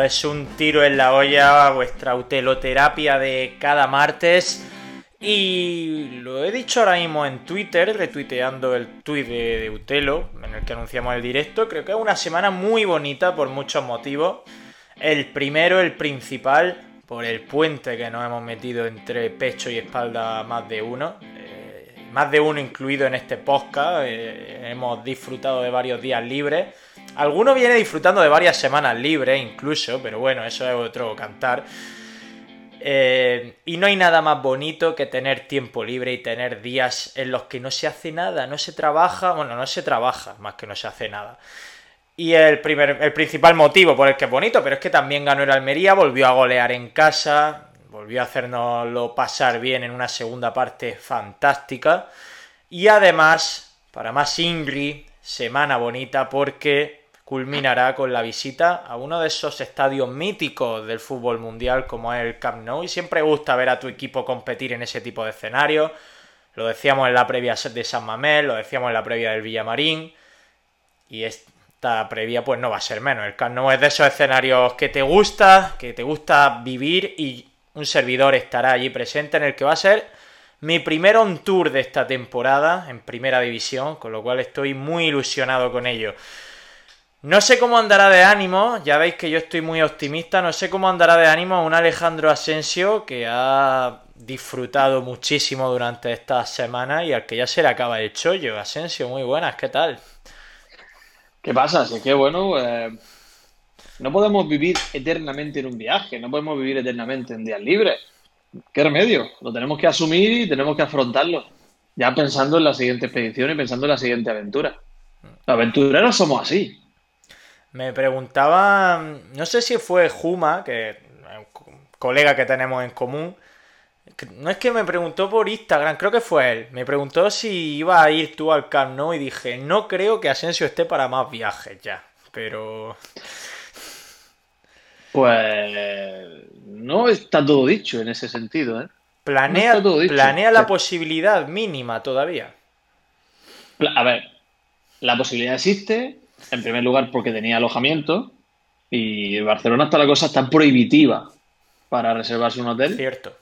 Es un tiro en la olla, vuestra uteloterapia de cada martes. Y lo he dicho ahora mismo en Twitter, retuiteando el tuit de, de Utelo, en el que anunciamos el directo. Creo que es una semana muy bonita por muchos motivos. El primero, el principal, por el puente que nos hemos metido entre pecho y espalda más de uno. Eh, más de uno incluido en este podcast. Eh, hemos disfrutado de varios días libres. Alguno viene disfrutando de varias semanas libres incluso, pero bueno, eso es otro cantar. Eh, y no hay nada más bonito que tener tiempo libre y tener días en los que no se hace nada, no se trabaja, bueno, no se trabaja más que no se hace nada. Y el, primer, el principal motivo por el que es bonito, pero es que también ganó el Almería, volvió a golear en casa, volvió a hacernoslo pasar bien en una segunda parte fantástica. Y además, para más Ingrid, semana bonita porque culminará con la visita a uno de esos estadios míticos del fútbol mundial como es el Camp Nou. Y siempre gusta ver a tu equipo competir en ese tipo de escenarios. Lo decíamos en la previa de San Mamés, lo decíamos en la previa del Villamarín. Y esta previa pues no va a ser menos. El Camp Nou es de esos escenarios que te gusta, que te gusta vivir y un servidor estará allí presente en el que va a ser mi primer on tour de esta temporada en primera división, con lo cual estoy muy ilusionado con ello. No sé cómo andará de ánimo, ya veis que yo estoy muy optimista, no sé cómo andará de ánimo un Alejandro Asensio que ha disfrutado muchísimo durante estas semanas y al que ya se le acaba el chollo. Asensio, muy buenas, ¿qué tal? ¿Qué pasa? Es que bueno, eh, no podemos vivir eternamente en un viaje, no podemos vivir eternamente en días libres. ¿Qué remedio? Lo tenemos que asumir y tenemos que afrontarlo. Ya pensando en la siguiente expedición y pensando en la siguiente aventura. Los aventureros somos así. Me preguntaba, no sé si fue Juma, que un colega que tenemos en común. No es que me preguntó por Instagram, creo que fue él. Me preguntó si iba a ir tú al Camp Nou y dije, no creo que Asensio esté para más viajes ya. Pero Pues no está todo dicho en ese sentido, ¿eh? planea, No planea la posibilidad mínima todavía. A ver, la posibilidad existe, en primer lugar porque tenía alojamiento y en Barcelona está la cosa tan prohibitiva para reservarse un hotel. Cierto.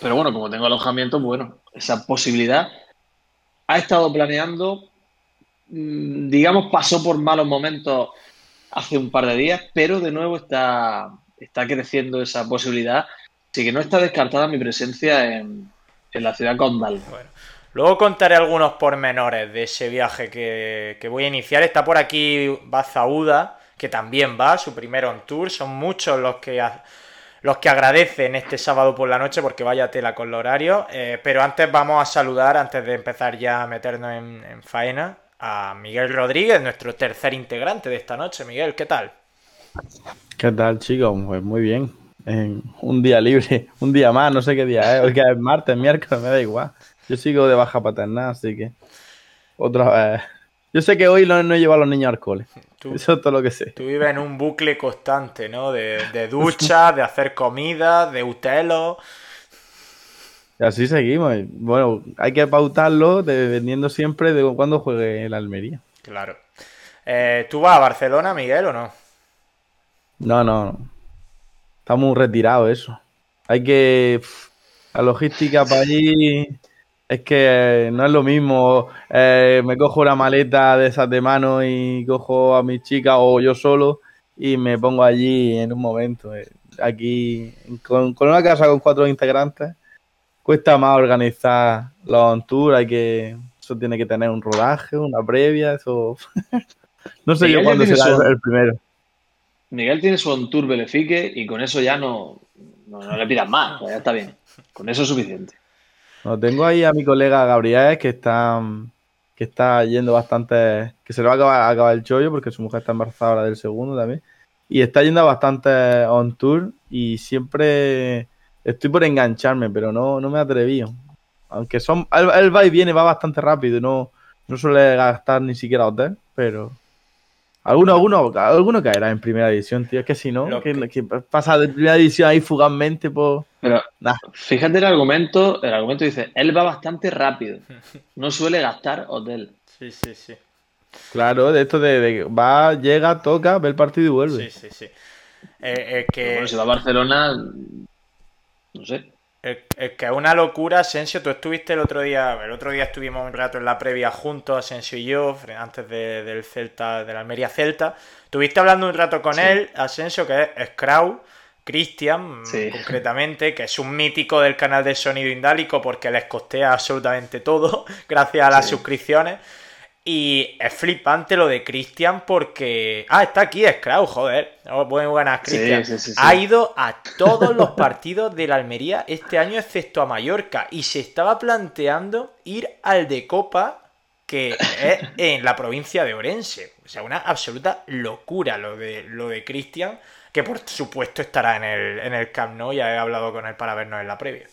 Pero bueno, como tengo alojamiento, bueno, esa posibilidad ha estado planeando, mm, digamos, pasó por malos momentos hace un par de días, pero de nuevo está, está creciendo esa posibilidad. Así que no está descartada mi presencia en, en la ciudad condal. Bueno, luego contaré algunos pormenores de ese viaje que, que voy a iniciar. Está por aquí Bazauda, que también va, su primer on tour. Son muchos los que, los que agradecen este sábado por la noche porque vaya tela con los horarios. Eh, pero antes vamos a saludar, antes de empezar ya a meternos en, en faena, a Miguel Rodríguez, nuestro tercer integrante de esta noche. Miguel, ¿qué tal? ¿Qué tal, chicos? Pues muy bien. En un día libre, un día más, no sé qué día es. Hoy que es martes, miércoles, me da igual. Yo sigo de baja paternal, así que. Otra vez. Yo sé que hoy no, no he llevado a los niños al cole. Tú, Eso es todo lo que sé. tú vives en un bucle constante, ¿no? De, de ducha, de hacer comida, de utelo. Y así seguimos. Bueno, hay que pautarlo dependiendo siempre de cuándo juegue el Almería. Claro. Eh, ¿Tú vas a Barcelona, Miguel, o no? No, no, no. Está muy retirado eso. Hay que. La logística para allí es que no es lo mismo. eh, me cojo una maleta de esas de mano y cojo a mi chica o yo solo y me pongo allí en un momento. eh. Aquí, con, con una casa con cuatro integrantes, cuesta más organizar los on tour. Hay que. Eso tiene que tener un rodaje, una previa. Eso. no sé yo Miguel cuándo será su- el, primero. Miguel tiene su on tour Belefique y con eso ya no, no, no le pidas más, pues ya está bien. Con eso es suficiente. Tengo ahí a mi colega Gabriel que está, que está yendo bastante, que se le va a acabar, el chollo porque su mujer está embarazada ahora del segundo también. Y está yendo bastante on tour y siempre estoy por engancharme, pero no, no me he atrevido. Aunque son. El, el va y viene, va bastante rápido no, no suele gastar ni siquiera hotel, pero. Alguno, alguno, alguno caerá en primera división, tío. Es que si no, que, pasa de primera división ahí fugazmente. Pero Nah. fíjate el argumento, el argumento dice, él va bastante rápido, no suele gastar hotel. Sí, sí, sí. Claro, de esto de, de va, llega, toca, ve el partido y vuelve. Sí, sí, sí. Eh, es que. Bueno, si va a Barcelona, no sé. Es, es que es una locura, Asensio. Tú estuviste el otro día, el otro día estuvimos un rato en la previa juntos, Asensio y yo, antes de- del Celta, de la Almería Celta. Estuviste hablando un rato con Sí. él, Asensio, que es Scrau, Cristian, Sí. concretamente, que es un mítico del canal de Sonido Indálico porque les costea absolutamente todo, gracias a las Sí. suscripciones. Y es flipante lo de Cristian porque. Ah, está aquí Scrau, joder. Oh, Muy buenas, Sí, Cristian. sí, sí, sí. Ha ido a todos los partidos de la Almería este año, excepto a Mallorca. Y se estaba planteando ir al de Copa, que es en la provincia de Orense. O sea, una absoluta locura lo de, lo de Cristian, que por supuesto estará en el, en el Camp Nou. Ya he hablado con él para vernos en la previa.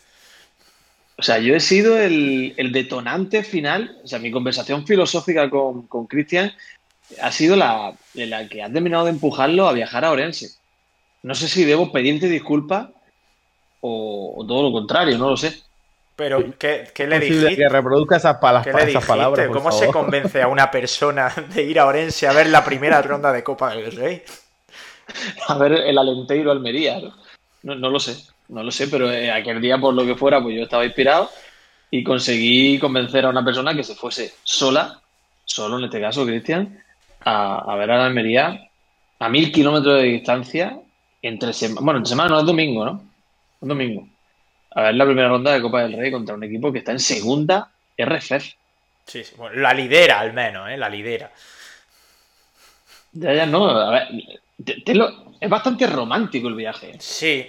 O sea, yo he sido el, el detonante final, o sea, mi conversación filosófica con, con Cristian ha sido la, la que ha terminado de empujarlo a viajar a Orense. No sé si debo pedirte disculpas o, o todo lo contrario, no lo sé. Pero, ¿qué, qué le dijiste? que reproduzca esas, pala- ¿Qué le esas palabras. por ¿Cómo se convence a una persona de ir a Orense a ver la primera ronda de Copa del Rey? A ver, el Alenteiro Almería, ¿no? No, no lo sé, no lo sé, pero eh, aquel día, por lo que fuera, pues yo estaba inspirado y conseguí convencer a una persona que se fuese sola, solo en este caso, Cristian, a, a ver a la Almería a mil kilómetros de distancia, entre semana, bueno, entre semana no es domingo, ¿no? Un domingo. A ver la primera ronda de Copa del Rey contra un equipo que está en segunda RFF. Sí, sí. Bueno, la lidera al menos, ¿eh? La lidera. Ya, ya, no, a ver, te- te lo- es bastante romántico el viaje. ¿eh? Sí,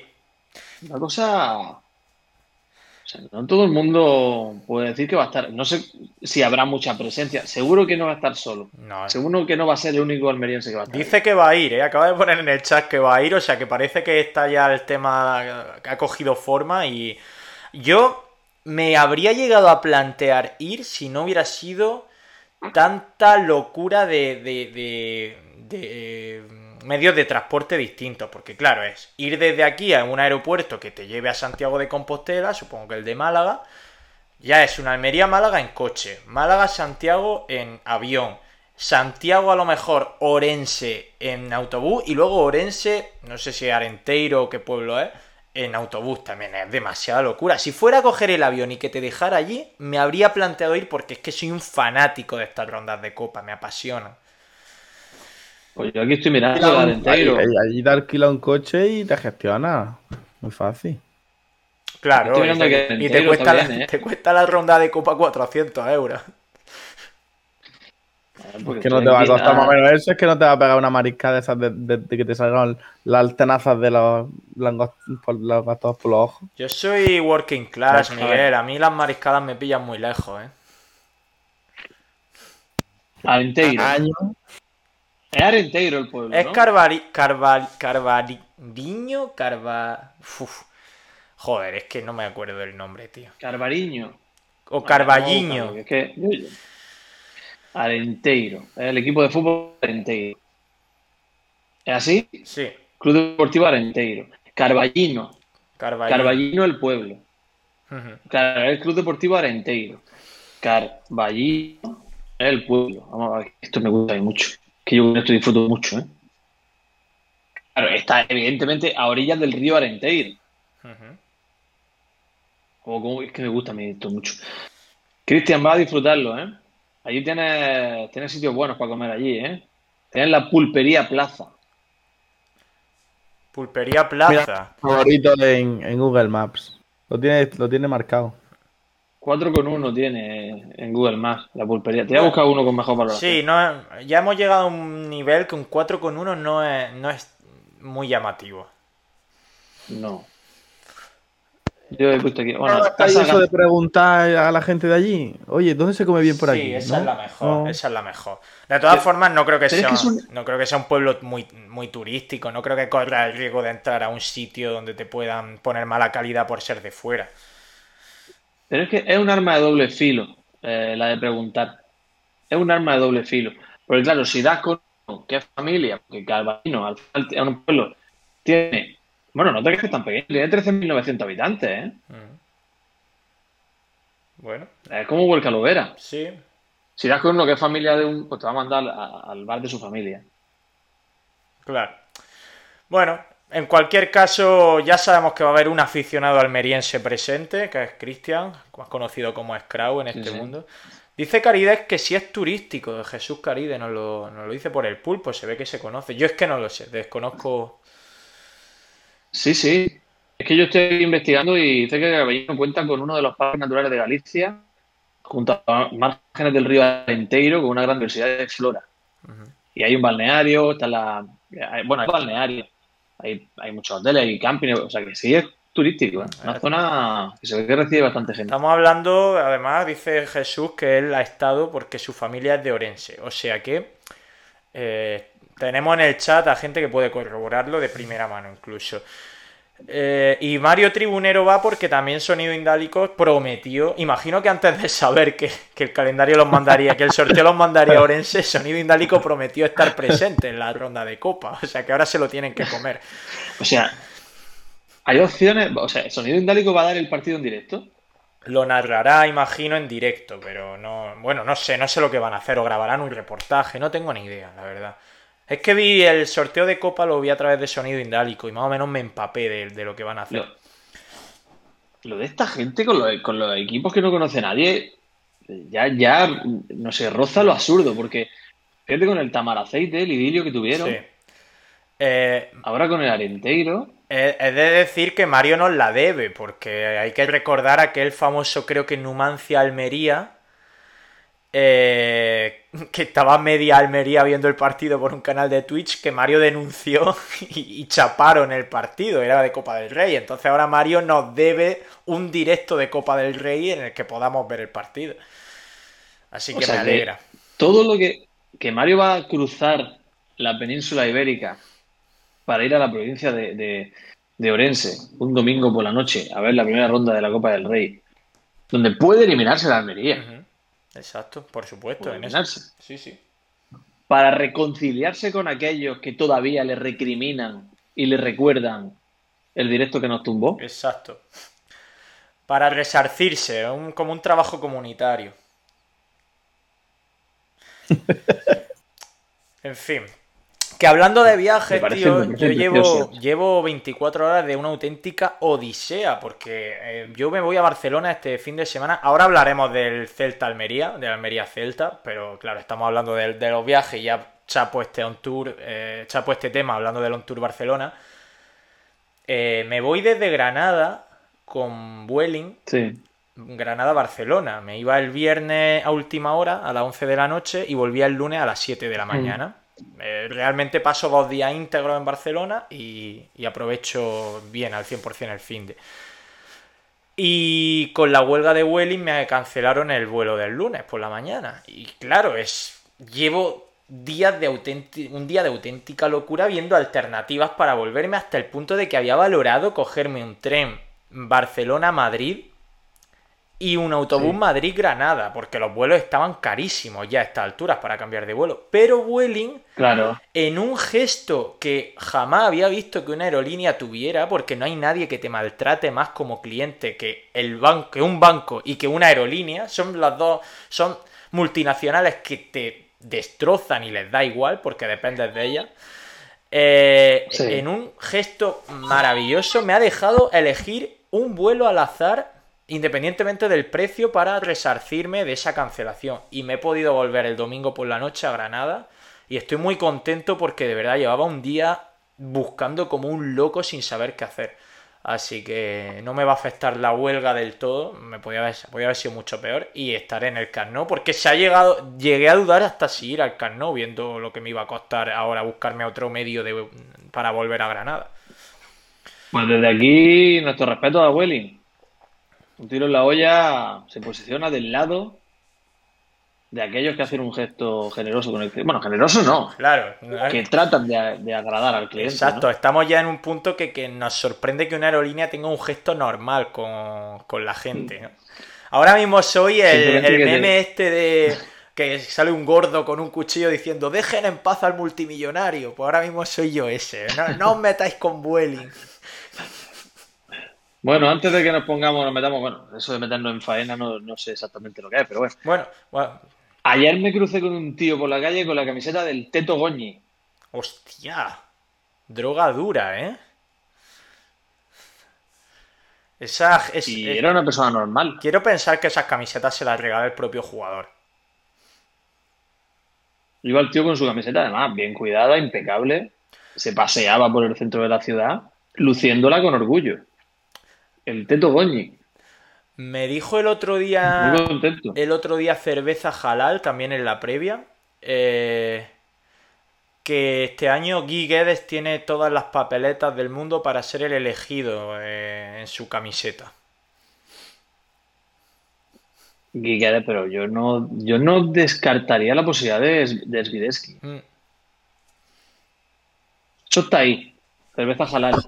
Una cosa. O sea, no todo el mundo puede decir que va a estar. No sé si habrá mucha presencia. Seguro que no va a estar solo. no. Seguro que no va a ser el único almeriense que va a estar. Dice que va a ir, ¿eh? Acaba de poner en el chat que va a ir, o sea que parece que está ya el tema que ha cogido forma y yo me habría llegado a plantear ir si no hubiera sido tanta locura de, de, de- de, eh, medios de transporte distintos, porque claro, es ir desde aquí a un aeropuerto que te lleve a Santiago de Compostela, supongo que el de Málaga, ya es una Almería-Málaga en coche, Málaga-Santiago en avión, Santiago a lo mejor Orense en autobús y luego Orense, no sé si Arenteiro o qué pueblo es, en autobús también es demasiada locura. Si fuera a coger el avión y que te dejara allí, me habría planteado ir porque es que soy un fanático de estas rondas de copa, me apasionan. Pues yo aquí estoy mirando el Alenteiro. Allí, allí te alquila un coche y te gestiona. Muy fácil. Claro, Estoy y mirando te, que y te Arenteiro cuesta la, ¿eh? te cuesta la ronda de copa 400 euros. Porque que no te va a costar ah, más o menos eso, es que no te va a pegar una mariscada de esas de, de- de que te salgan las tenazas de los langos- por, los gastos por los ojos. Yo soy working class, ver. Miguel. A mí las mariscadas me pillan muy lejos, ¿eh? Arenteiro. Año. Es Arenteiro el pueblo. Es ¿no? Carvari... Carval... Carvariño... Carva... Uf. Joder, es que no me acuerdo del nombre, tío. Carvariño. O Carballiño. es que- Arenteiro. El equipo de fútbol Arenteiro. ¿Es así? Sí, Club Deportivo Arenteiro. Carballino. Carballino el pueblo. Claro, es el Club Deportivo Arenteiro. Carballino el pueblo. Vamos a ver, esto me gusta mucho. Que yo con esto disfruto mucho, ¿eh? Claro, está evidentemente a orillas del río Arenteiro. Ujú. Como, como- es que me gusta a mí esto mucho. Cristian, va a disfrutarlo, ¿eh? Allí tienes, tienes sitios buenos para comer allí, ¿eh? Tienes la pulpería Plaza. Pulpería Plaza. Favorito en, en Google Maps. Lo tiene, lo tiene marcado. 4,1 tiene en Google Maps la pulpería. Te voy a buscar uno con mejor valoración. Sí, no, ya hemos llegado a un nivel que un 4,1 no es, no es muy llamativo. No. Yo he puesto aquí. Bueno, ¿Hay casa- eso de preguntar a la gente de allí? Oye, ¿dónde se come bien por aquí? Sí, esa ¿No? es la mejor, No. esa es la mejor. De todas formas, no creo que es sea, que es un- no creo que sea un pueblo muy, muy turístico, no creo que corra el riesgo de entrar a un sitio donde te puedan poner mala calidad por ser de fuera. Pero es que es un arma de doble filo, eh, la de preguntar. Es un arma de doble filo. Porque claro, si das con es familia, porque Calvino, al final un pueblo, tiene, bueno, no te crees que es tan pequeño, tiene 13.900 habitantes, ¿eh? Mm. Bueno, Es como Huelca Lovera. sí. Si das con uno que es familia de un, pues te va a mandar a- al bar de su familia. Claro. Bueno, en cualquier caso, ya sabemos que va a haber un aficionado almeriense presente, que es Cristian, más conocido como Scrau en este sí. mundo. Dice Carides que si es turístico, Jesús Carides nos lo, nos lo dice por el pulpo, se ve que se conoce. Yo es que no lo sé, desconozco. Sí, sí. Es que yo estoy investigando y dice que Caballero cuenta con uno de los parques naturales de Galicia, junto a márgenes del río Alenteiro, con una gran diversidad de flora. Y hay un balneario, está la... hay- bueno, hay balneario, hay, hay muchos hoteles, hay camping, o sea que sí es turístico, ¿eh? Una zona que se ve que recibe bastante gente. Estamos hablando, además, dice Jesús que él ha estado porque su familia es de Orense. O sea que eh, tenemos en el chat a gente que puede corroborarlo de primera mano incluso. Eh, y Mario Tribunero va porque también Sonido Indálico prometió, imagino que antes de saber que, que el calendario los mandaría, que el sorteo los mandaría a Orense, Sonido Indálico prometió estar presente en la ronda de copa. O sea que ahora se lo tienen que comer. O sea, hay opciones, o sea, ¿Sonido Indálico va a dar el partido en directo? Lo narrará, imagino, en directo, pero no. Bueno, no sé, no sé lo que van a hacer, o grabarán un reportaje, no tengo ni idea, la verdad. Es que vi el sorteo de Copa, lo vi a través de sonido indálico y más o menos me empapé de, de lo que van a hacer. Lo, lo de esta gente con los, con los equipos que no conoce nadie, ya, ya, no sé, roza lo absurdo, porque fíjate con el Tamaraceite, el idilio que tuvieron, Sí. Eh, ahora con el Arenteiro, he he de decir que Mario nos la debe, porque hay que recordar aquel famoso, creo que Numancia Almería, eh, que estaba media Almería viendo el partido por un canal de Twitch que Mario denunció y, y chaparon el partido, era de Copa del Rey. Entonces ahora Mario nos debe un directo de Copa del Rey en el que podamos ver el partido. Así O que sea me que- alegra. todo lo que, que Mario va a cruzar la península ibérica para ir a la provincia de, de- de Orense un domingo por la noche a ver la primera ronda de la Copa del Rey, donde puede eliminarse la Almería. Exacto, por supuesto. En eso. Sí, sí. para reconciliarse con aquellos que todavía le recriminan y le recuerdan el directo que nos tumbó. Exacto. Para resarcirse, un- como un trabajo comunitario. En fin. Que hablando de viajes, tío, yo llevo, llevo 24 horas de una auténtica odisea, porque eh, yo me voy a Barcelona este fin de semana. Ahora hablaremos del Celta Almería, del Almería Celta, pero claro, estamos hablando de, de los viajes y ya chapo este on tour, eh, chapo este tema hablando del on tour Barcelona. Eh, me voy desde Granada con Vueling Sí. Granada-Barcelona. Me iba el viernes a última hora, a las 11 de la noche, y volvía el lunes a las 7 de la mañana. Eh, realmente paso dos días íntegros en Barcelona y, aprovecho bien al 100% el fin de. Y con la huelga de Vueling me cancelaron el vuelo del lunes por la mañana. Y claro, es llevo días de un día de auténtica locura viendo alternativas para volverme hasta el punto de que había valorado cogerme un tren Barcelona-Madrid y un autobús Sí. Madrid-Granada, porque los vuelos estaban carísimos ya a estas alturas para cambiar de vuelo. Pero Vueling Claro. en un gesto que jamás había visto que una aerolínea tuviera, porque no hay nadie que te maltrate más como cliente que el banco, que un banco y que una aerolínea, son las dos, son multinacionales que te destrozan y les da igual porque dependes de ellas. Eh, Sí. En un gesto maravilloso me ha dejado elegir un vuelo al azar independientemente del precio para resarcirme de esa cancelación y me he podido volver el domingo por la noche a Granada y estoy muy contento porque de verdad llevaba un día buscando como un loco sin saber qué hacer. Así que no me va a afectar la huelga del todo, me podía haber, podía haber sido mucho peor y estaré en el Camp Nou porque se ha llegado, llegué a dudar hasta si ir al Camp Nou viendo lo que me iba a costar ahora buscarme otro medio de, para volver a Granada. Pues desde aquí, nuestro respeto a Welling. Un tiro en la olla se posiciona del lado de aquellos que hacen un gesto generoso con el cliente. Bueno, generoso no. Claro. Que tratan de, de agradar al cliente. Exacto, ¿no? estamos ya en un punto que, que, nos sorprende que una aerolínea tenga un gesto normal con, con la gente. ¿no? Ahora mismo soy el, el meme te... este de que sale un gordo con un cuchillo diciendo dejen en paz al multimillonario. Pues ahora mismo soy yo ese. No, no os metáis con Vueling. Bueno, antes de que nos pongamos, nos metamos, bueno, eso de meternos en faena no, no sé exactamente lo que es, pero bueno. Bueno, bueno. Ayer me crucé con un tío por la calle con la camiseta del Teto Goñi. Hostia. Droga dura, ¿eh? Esa, es, y era una persona normal. Quiero pensar que esas camisetas se las regala el propio jugador. Iba el tío con su camiseta, además, bien cuidada, impecable. Se paseaba por el centro de la ciudad, luciéndola con orgullo. El Teto Goñi. Me dijo el otro día. Muy contento. El otro día cerveza halal, también en la previa. Eh, que este año Guy Guedes tiene todas las papeletas del mundo para ser el elegido eh, en su camiseta. Guy Guedes, pero yo no, yo no descartaría la posibilidad de, de Svideski. Mm. Eso está ahí. Cerveza halal.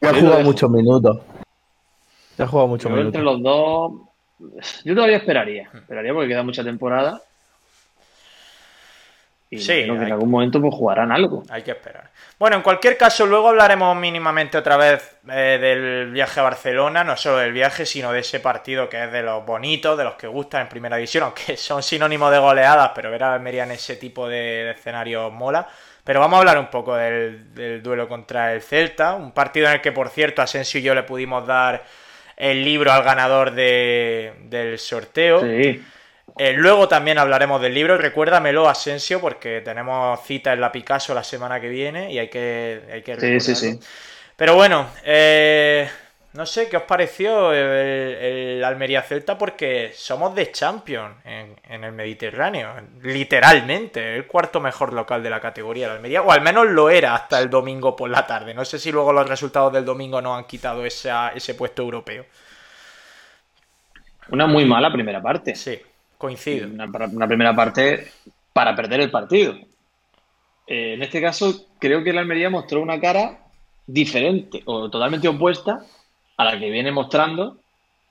Ya ha jugado muchos minutos. Ya ha jugado muchos yo. Entre los dos. Yo todavía esperaría. Esperaría porque queda mucha temporada. Y sí, creo que en algún momento pues jugarán algo. Hay que esperar. Bueno, en cualquier caso, luego hablaremos mínimamente otra vez eh, del viaje a Barcelona, no solo del viaje, sino de ese partido que es de los bonitos, de los que gustan en primera división, aunque son sinónimos de goleadas, pero ver a Almería en ese tipo de, de escenarios mola. Pero vamos a hablar un poco del, del, duelo contra el Celta, un partido en el que, por cierto, Asensio y yo le pudimos dar el libro al ganador de, del sorteo. Sí. Eh, luego también hablaremos del libro. Recuérdamelo, Asensio, porque tenemos cita en la Picasso la semana que viene y hay que, hay que sí, sí, sí. Pero bueno, eh, no sé qué os pareció el, el, Almería Celta, porque somos de Champions en, en, el Mediterráneo, literalmente, el cuarto mejor local de la categoría de Almería, o al menos lo era hasta el domingo por la tarde. No sé si luego los resultados del domingo nos han quitado esa, ese puesto europeo. Una muy mala primera parte. Sí. Coincido. Una, una, primera parte para perder el partido. Eh, en este caso, creo que la Almería mostró una cara diferente o totalmente opuesta a la que viene mostrando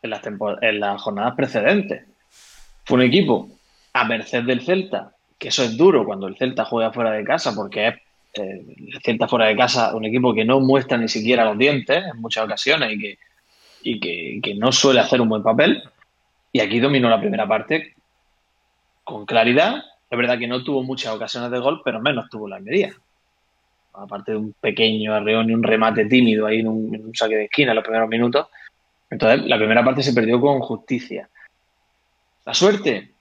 en las, en las jornadas precedentes. Fue un equipo a merced del Celta, que eso es duro cuando el Celta juega fuera de casa, porque es eh, el Celta fuera de casa un equipo que no muestra ni siquiera los dientes en muchas ocasiones y que, y que, que no suele hacer un buen papel. Y aquí dominó la primera parte con claridad. Es verdad que no tuvo muchas ocasiones de gol, pero menos tuvo la Almería. Aparte de un pequeño arreón y un remate tímido ahí en un, saque de esquina en los primeros minutos. Entonces, la primera parte se perdió con justicia. La suerte,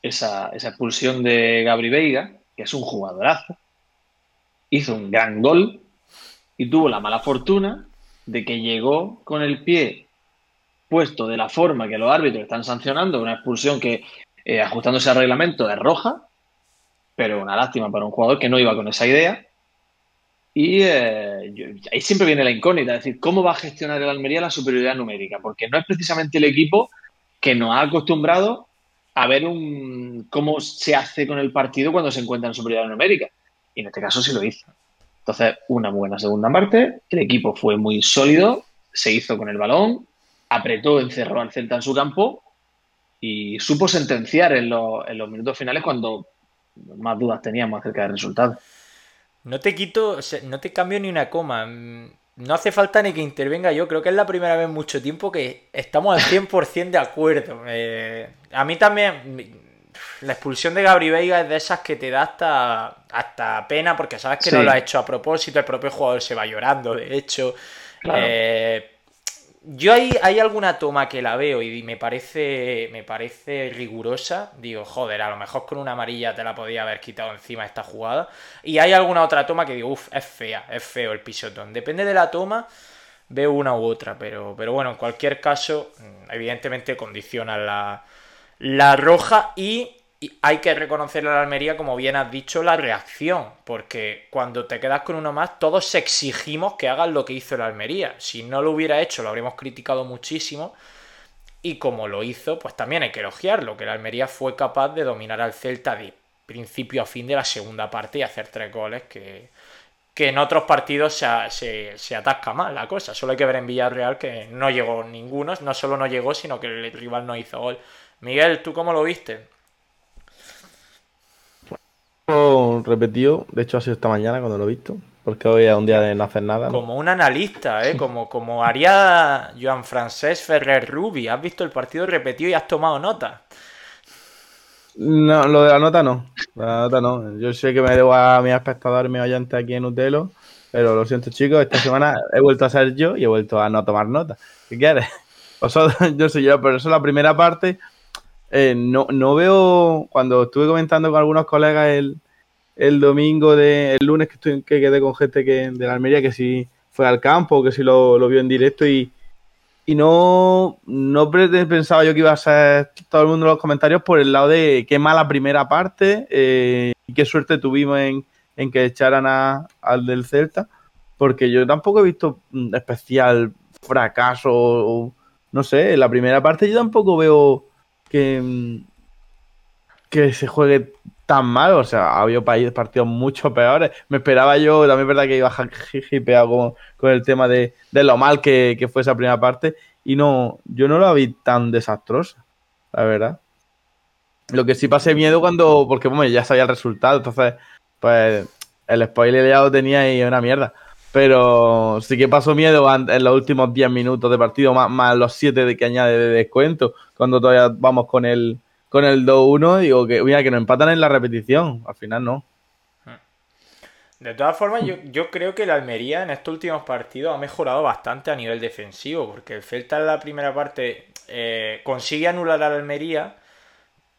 esa, esa expulsión de Gabri Veiga, que es un jugadorazo, hizo un gran gol y tuvo la mala fortuna de que llegó con el pie puesto de la forma que los árbitros están sancionando, una expulsión que eh, ajustándose al reglamento es roja, pero una lástima para un jugador que no iba con esa idea. Y eh, yo, ahí siempre viene la incógnita, es decir, ¿cómo va a gestionar el Almería la superioridad numérica? Porque no es precisamente el equipo que nos ha acostumbrado a ver un, cómo se hace con el partido cuando se encuentra en superioridad numérica. Y en este caso sí lo hizo. Entonces, una buena segunda parte, el equipo fue muy sólido, se hizo con el balón, apretó, encerró al Celta en su campo y supo sentenciar en, lo, en, los minutos finales cuando más dudas teníamos acerca del resultado. No te quito, o sea, no te cambio ni una coma. No hace falta ni que intervenga yo. Creo que es la primera vez en mucho tiempo que estamos al 100% de acuerdo. Eh, a mí también la expulsión de Gabri Veiga es de esas que te da hasta, hasta pena porque sabes que sí. no lo ha hecho a propósito. El propio jugador se va llorando, de hecho. Claro. Eh, yo hay, hay alguna toma que la veo y me parece, me parece rigurosa. Digo, joder, a lo mejor con una amarilla te la podía haber quitado encima esta jugada. Y hay alguna otra toma que digo, uff, es fea, es feo el pisotón. Depende de la toma, veo una u otra. Pero, pero bueno, en cualquier caso, evidentemente condiciona la, la roja y y hay que reconocerle a la Almería, como bien has dicho, la reacción, porque cuando te quedas con uno más, todos exigimos que hagan lo que hizo la Almería. Si no lo hubiera hecho, lo habríamos criticado muchísimo. y como lo hizo, pues también hay que elogiarlo, que el Almería fue capaz de dominar al Celta de principio a fin de la segunda parte y hacer tres goles que, que en otros partidos se, se, atasca más la cosa. Solo hay que ver en Villarreal que no llegó ninguno, no solo no llegó, sino que el rival no hizo gol. Miguel, ¿tú cómo lo viste? Repetido, de hecho ha sido esta mañana cuando lo he visto, porque hoy es un día de no hacer nada. Como un analista, ¿eh? como, como haría Joan Francés Ferrer Rubi. Has visto el partido repetido y has tomado nota. No, lo de la nota no. La nota no. Yo sé que me debo a mis espectadores, mis oyentes aquí en Utelo, pero lo siento, chicos. Esta semana he vuelto a ser yo y he vuelto a no tomar nota. ¿Qué quieres? yo soy yo, pero eso es la primera parte. Eh, no, no veo. Cuando estuve comentando con algunos colegas el, el domingo de el lunes que, estoy, que quedé con gente que, de la Almería que si fue al campo, que si lo, lo vio en directo y, y no, no pensaba yo que iba a ser todo el mundo en los comentarios por el lado de qué mala primera parte eh, y qué suerte tuvimos en, en que echaran a, al del Celta, porque yo tampoco he visto especial fracaso, no sé, en la primera parte yo tampoco veo que, que se juegue tan mal, o sea, ha habido partidos mucho peores. Me esperaba yo, también es verdad que iba hipeado con, con el tema de, de lo mal que, que, fue esa primera parte, y no, yo no la vi tan desastrosa, la verdad. Lo que sí pasé miedo cuando, porque ya sabía el resultado, entonces, pues el spoiler ya lo tenía y una mierda. Pero sí que pasó miedo en los últimos 10 minutos de partido, más, más los 7 de que añade de descuento, cuando todavía vamos con el con el 2-1, digo que, mira, que nos empatan en la repetición. Al final no. De todas formas, yo, yo, creo que el Almería en estos últimos partidos ha mejorado bastante a nivel defensivo, porque el Celta en la primera parte eh, consigue anular al Almería,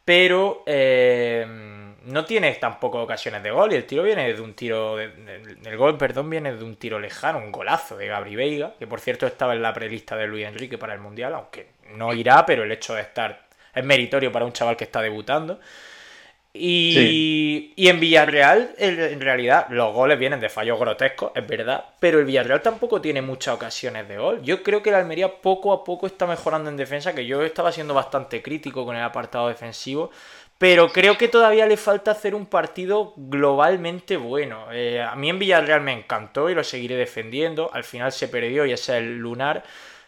pero eh, no tiene tampoco ocasiones de gol, y el tiro viene de un tiro, el gol, perdón, viene de un tiro lejano, un golazo de Gabri Veiga, que por cierto estaba en la prelista de Luis Enrique para el Mundial, aunque no irá, pero el hecho de estar es meritorio para un chaval que está debutando. Y, y, en Villarreal, en realidad, los goles vienen de fallos grotescos, es verdad, pero el Villarreal tampoco tiene muchas ocasiones de gol. Yo creo que el Almería poco a poco está mejorando en defensa, que yo estaba siendo bastante crítico con el apartado defensivo, pero creo que todavía le falta hacer un partido globalmente bueno. Eh, a mí en Villarreal me encantó y lo seguiré defendiendo. Al final se perdió y es el lunar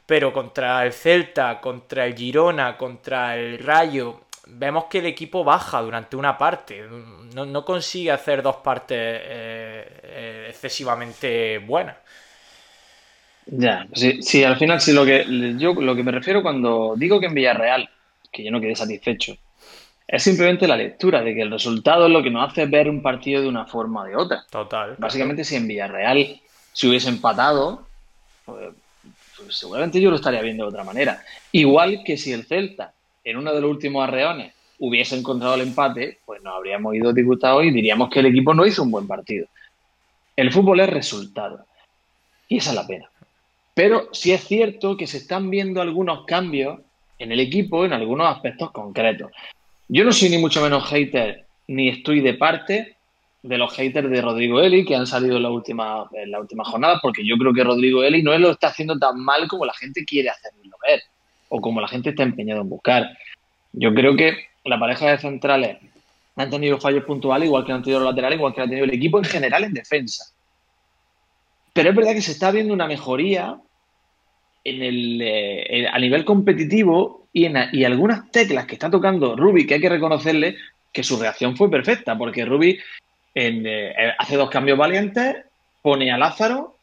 pero contra el Celta, contra el Girona, contra el Rayo, vemos que el equipo baja durante una parte, no, consigue hacer dos partes eh, eh, excesivamente buenas. Ya, sí, sí, al final sí lo que yo lo que me refiero cuando digo que en Villarreal, que yo no quedé satisfecho, es simplemente la lectura de que el resultado es lo que nos hace ver un partido de una forma o de otra. Total. Básicamente, si en Villarreal se hubiese empatado, pues, pues seguramente yo lo estaría viendo de otra manera. Igual que si el Celta, en uno de los últimos arreones, hubiese encontrado el empate, pues nos habríamos ido disgustados y diríamos que el equipo no hizo un buen partido. El fútbol es resultado. Y esa es la pena. Pero sí es cierto que se están viendo algunos cambios en el equipo en algunos aspectos concretos. Yo no soy ni mucho menos hater ni estoy de parte de los haters de Rodrigo Eli que han salido en la última, en la última jornada, porque yo creo que Rodrigo Eli no lo está haciendo tan mal como la gente quiere hacerlo ver, o como la gente está empeñada en buscar. Yo creo que la pareja de centrales han tenido fallos puntuales, igual que han tenido los laterales, igual que ha tenido el equipo en general en defensa. Pero es verdad que se está viendo una mejoría en el, eh, a nivel competitivo y, en, algunas teclas que está tocando Rubi, que hay que reconocerle que su reacción fue perfecta, porque Rubi eh, hace dos cambios valientes, pone a Lázaro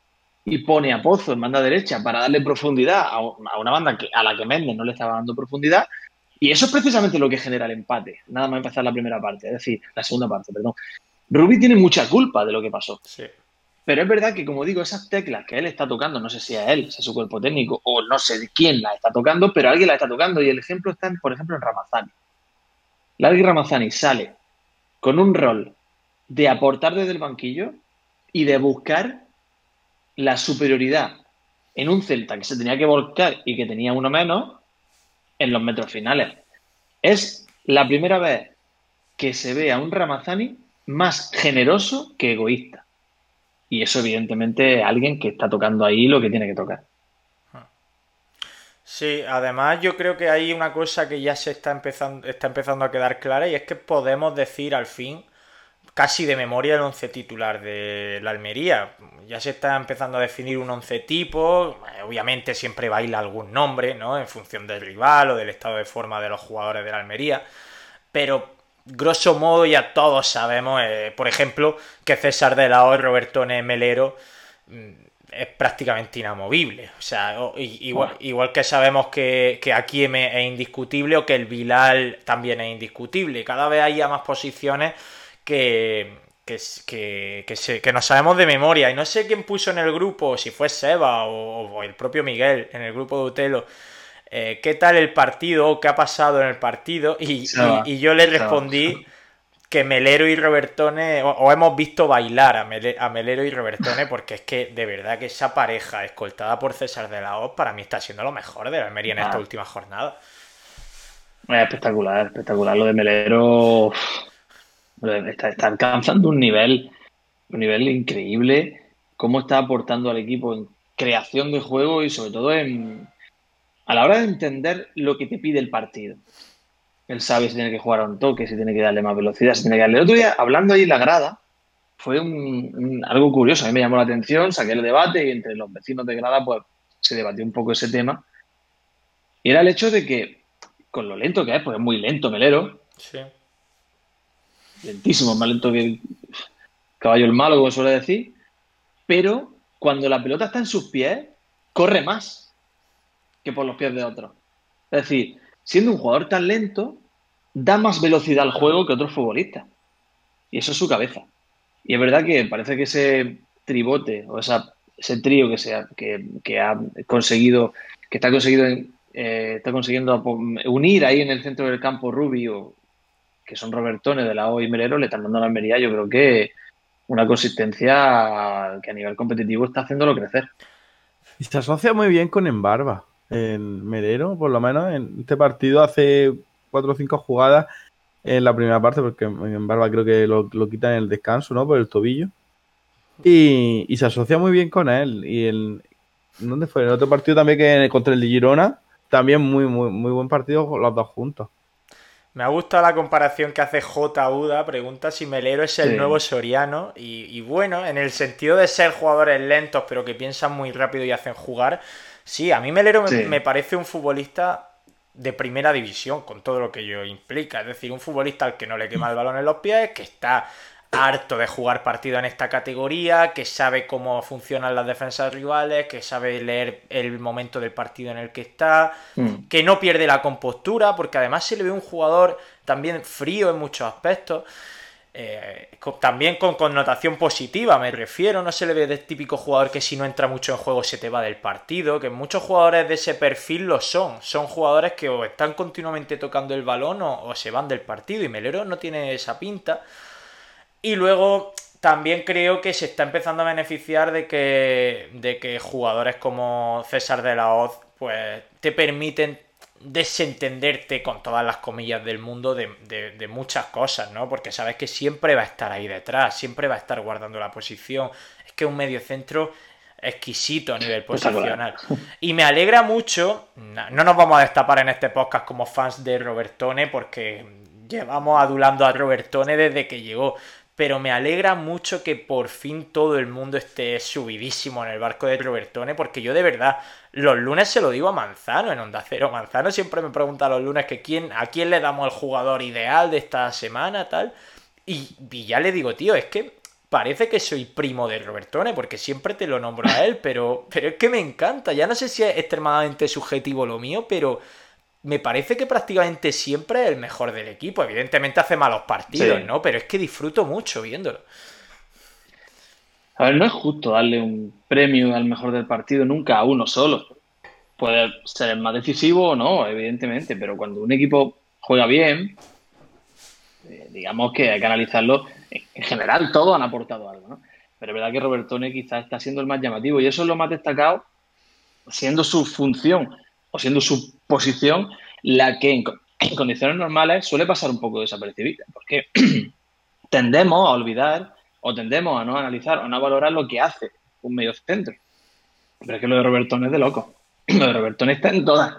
y pone a Pozo en banda derecha para darle profundidad a, una banda a la que Méndez no le estaba dando profundidad. Y eso es precisamente lo que genera el empate, nada más empezar la primera parte, es decir, la segunda parte, perdón. Rubi tiene mucha culpa de lo que pasó. Pero es verdad que, como digo, esas teclas que él está tocando, no sé si es él, si es su cuerpo técnico, o no sé quién la está tocando, pero alguien la está tocando. Y el ejemplo está, por ejemplo, en Ramazani. Larry Ramazani sale con un rol de aportar desde el banquillo y de buscar la superioridad en un Celta que se tenía que volcar y que tenía uno menos en los metros finales. Es la primera vez que se ve a un Ramazani más generoso que egoísta. Y eso, evidentemente, alguien que está tocando ahí lo que tiene que tocar. Sí, además yo creo que hay una cosa que ya se está empezando, está empezando a quedar clara y es que podemos decir al fin casi de memoria el once titular de la Almería. Ya se está empezando a definir un once tipo, obviamente siempre baila algún nombre, ¿no? En función del rival o del estado de forma de los jugadores de la Almería, pero grosso modo ya todos sabemos, eh, por ejemplo, que César de la O y Robertone Melero mm, es prácticamente inamovible. O sea, igual, igual que sabemos que, que aquí es indiscutible o que el Vilal también es indiscutible. Cada vez hay ya más posiciones que, que, que, que, no sabemos de memoria. Y no sé quién puso en el grupo, si fue Seba o, el propio Miguel en el grupo de Utelo, eh, qué tal el partido, qué ha pasado en el partido. Y, yo le respondí que Melero y Robertone, o, hemos visto bailar a, Melero y Robertone, porque es que de verdad que esa pareja escoltada por César de la O para mí está siendo lo mejor de la Almería en esta última jornada. espectacular, espectacular. Lo de Melero Está, alcanzando un nivel, un nivel increíble. Cómo está aportando al equipo en creación de juego y sobre todo en a la hora de entender lo que te pide el partido. Él sabe si tiene que jugar a un toque, si tiene que darle más velocidad, si tiene que darle. El otro día, hablando ahí en la grada, fue un, algo curioso. A mí me llamó la atención, saqué el debate y entre los vecinos de grada, pues se debatió un poco ese tema. Y era el hecho de que, con lo lento que es, pues es muy lento Melero. Sí lentísimo, más lento que el caballo el malo, como suele decir, pero cuando la pelota está en sus pies, corre más que por los pies de otros. Es decir, siendo un jugador tan lento, da más velocidad al juego que otros futbolistas. Y eso es su cabeza. Y es verdad que parece que ese tribote o esa, ese trío que, sea, que, ha conseguido, que está conseguido eh, está consiguiendo unir ahí en el centro del campo Rubio que son Robertone de la O y Melero, le están dando la Almería, yo creo que una consistencia que a nivel competitivo está haciéndolo crecer. Y se asocia muy bien con Embarba. En Melero, por lo menos, en este partido hace cuatro o cinco jugadas en la primera parte, porque en Barba creo que lo, lo quitan en el descanso, ¿no? Por el tobillo. Y, se asocia muy bien con él. Y el, ¿dónde fue? En el otro partido también que contra el de Girona, también muy, muy, muy buen partido los dos juntos. Me ha gustado la comparación que hace J. Uda, pregunta si Melero es el nuevo Soriano. Y, bueno, en el sentido de ser jugadores lentos, pero que piensan muy rápido y hacen jugar. Sí, a mí Melero me, parece un futbolista de primera división, con todo lo que ello implica. Es decir, un futbolista al que no le quema el balón en los pies, que está harto de jugar partido en esta categoría, que sabe cómo funcionan las defensas rivales, que sabe leer el momento del partido en el que está, mm. que no pierde la compostura, porque además se le ve un jugador también frío en muchos aspectos. Eh, también con connotación positiva, me refiero, no se le ve de típico jugador que si no entra mucho en juego se te va del partido, que muchos jugadores de ese perfil lo son, son jugadores que o están continuamente tocando el balón o, o se van del partido y Melero no tiene esa pinta. Y luego también creo que se está empezando a beneficiar de que, de que jugadores como César de la Hoz pues te permiten desentenderte con todas las comillas del mundo de, de, muchas cosas, ¿no? Porque sabes que siempre va a estar ahí detrás, siempre va a estar guardando la posición. Es que un medio centro exquisito a nivel posicional. Y me alegra mucho, no nos vamos a destapar en este podcast como fans de Robertone porque llevamos adulando a Robertone desde que llegó, pero me alegra mucho que por fin todo el mundo esté subidísimo en el barco de Robertone, porque yo de verdad los lunes se lo digo a Manzano en Onda Cero. Manzano siempre me pregunta los lunes que quién, a quién le damos el jugador ideal de esta semana, tal. Y, ya le digo, tío, es que parece que soy primo de Robertone, porque siempre te lo nombro a él, pero, pero es que me encanta. Ya no sé si es extremadamente subjetivo lo mío, pero me parece que prácticamente siempre es el mejor del equipo. Evidentemente hace malos partidos, ¿no? Pero es que disfruto mucho viéndolo. A ver, no es justo darle un premio al mejor del partido nunca a uno solo. Puede ser más decisivo o no, evidentemente, pero cuando un equipo juega bien, eh, digamos que hay que analizarlo. En general, todos han aportado algo, ¿no? Pero es verdad que Robertone quizás está siendo el más llamativo y eso es lo más destacado, siendo su función o siendo su posición la que en, condiciones normales suele pasar un poco desapercibida, porque tendemos a olvidar o tendemos a no analizar o no valorar lo que hace un medio centro. Pero es que lo de Roberto es de loco. Lo de Robertone está en todas.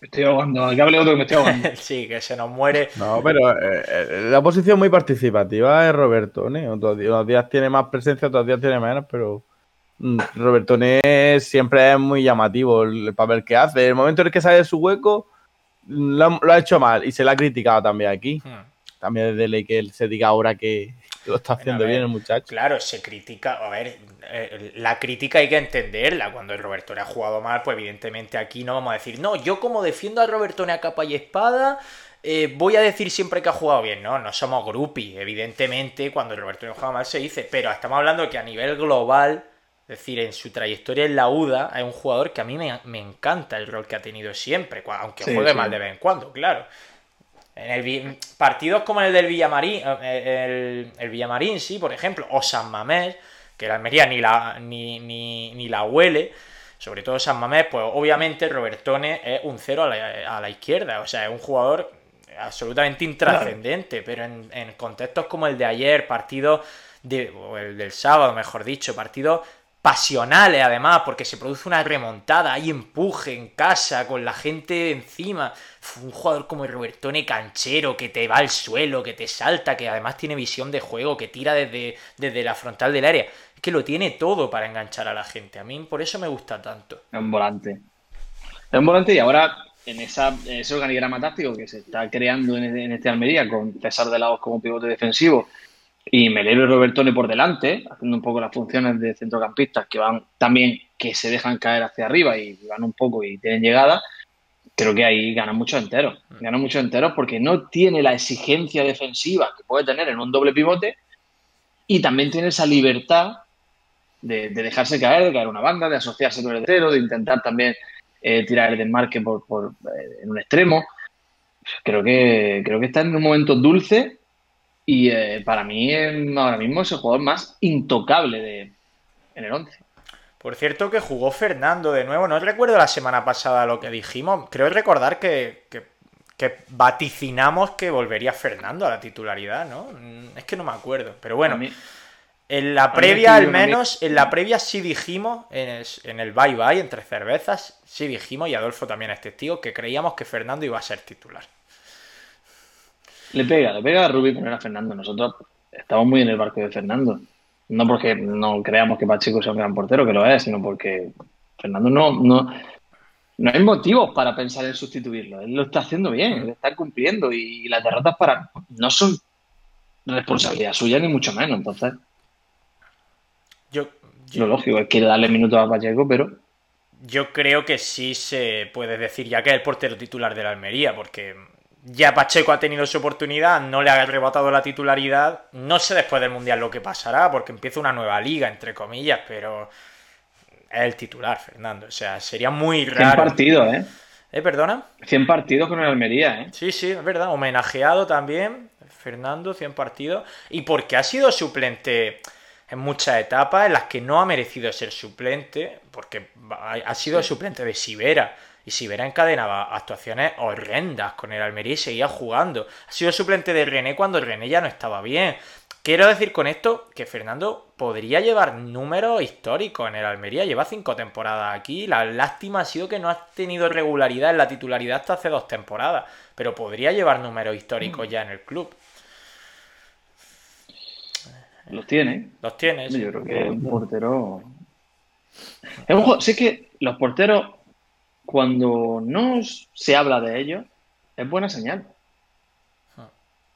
Me estoy ahogando. Que hable otro que me estoy ahogando. sí, que se nos muere. No, pero eh, eh, la posición muy participativa es Robertone. Otros días, unos días tiene más presencia, otros días tiene menos, pero mm, Robertone siempre es muy llamativo el, el papel que hace. El momento en el que sale de su hueco, lo, ha- lo ha hecho mal y se le ha criticado también aquí. Hmm. También es de ley que él se diga ahora que que lo está haciendo ver, bien el muchacho. Claro, se critica. A ver, eh, la crítica hay que entenderla. Cuando el Robertone ha jugado mal, pues evidentemente aquí no vamos a decir, no, yo como defiendo a Robertone a capa y espada, eh, voy a decir siempre que ha jugado bien. No, no somos groupies. Evidentemente, cuando el Robertone juega mal se dice, pero estamos hablando que a nivel global. Es decir, en su trayectoria en la UDA es un jugador que a mí me, me encanta el rol que ha tenido siempre, aunque Sí, juegue sí. mal de vez en cuando, claro. En el, partidos como el del Villamarín, eh, el, el Villamarín, sí, por ejemplo, o San Mamés, que la Almería ni la, ni, ni, ni la huele, sobre todo San Mamés, pues obviamente Robertone es un cero a la, a la izquierda, o sea, es un jugador absolutamente intrascendente, pero en, en contextos como el de ayer, partidos de, o el del sábado, mejor dicho, partidos pasionales además, porque se produce una remontada, hay empuje en casa, con la gente encima. Un jugador como Robertone canchero, que te va al suelo, que te salta, que además tiene visión de juego, que tira desde, desde la frontal del área. Es que lo tiene todo para enganchar a la gente. A mí por eso me gusta tanto. Es un volante. Es un volante y ahora en, esa, ese organigrama táctico que se está creando en, en este Almería con César de Lagos como pivote defensivo y Melero y Robertone por delante, haciendo un poco las funciones de centrocampistas que van también, que se dejan caer hacia arriba y van un poco y tienen llegada, creo que ahí ganan muchos enteros. Ganan muchos enteros porque no tiene la exigencia defensiva que puede tener en un doble pivote y también tiene esa libertad de, de dejarse caer, de caer una banda, de asociarse con el delantero, de intentar también eh, tirar el desmarque por, por, eh, en un extremo. Creo que, creo que está en un momento dulce y eh, para mí eh, ahora mismo es el jugador más intocable de, en el 11. Por cierto que jugó Fernando de nuevo. No recuerdo la semana pasada lo que dijimos. Creo recordar que, que, que vaticinamos que volvería Fernando a la titularidad, ¿no? Mm, Es que no me acuerdo. Pero bueno, mí- en la previa al menos, en la previa sí dijimos, en el, en el bye bye, entre cervezas, sí dijimos, y Adolfo también es testigo, que creíamos que Fernando iba a ser titular. Le pega, le pega a Rubí poner a Fernando. Nosotros estamos muy en el barco de Fernando. No porque no creamos que Pacheco sea un gran portero, que lo es, sino porque Fernando no, no, no hay motivos para pensar en sustituirlo. Él lo está haciendo bien, él está cumpliendo y las derrotas para no son responsabilidad suya ni mucho menos. Entonces, Yo, yo, lo lógico es que darle minutos a Pacheco, pero yo creo que sí se puede decir ya que es el portero titular de la Almería, porque ya Pacheco ha tenido su oportunidad, no le ha arrebatado la titularidad. No sé después del Mundial lo que pasará, porque empieza una nueva liga, entre comillas, pero es el titular, Fernando. O sea, sería muy 100 raro. partidos, ¿eh? ¿Eh, perdona? 100 partidos con el Almería, ¿eh? Sí, sí, es verdad. Homenajeado también, Fernando, 100 partidos. Y porque ha sido suplente en muchas etapas en las que no ha merecido ser suplente, porque ha ha sido suplente de Sivera. Y Sivera encadenaba actuaciones horrendas con el Almería y seguía jugando. Ha sido suplente de René cuando René ya no estaba bien. Quiero decir con esto que Fernando podría llevar números históricos en el Almería. Lleva cinco temporadas aquí. La lástima ha sido que no ha tenido regularidad en la titularidad hasta hace dos temporadas. Pero podría llevar números históricos ya en el club. Los tiene. Los tienes. Yo creo que es un portero. Es un sé que los porteros, cuando no se habla de ellos, es buena señal. Ah.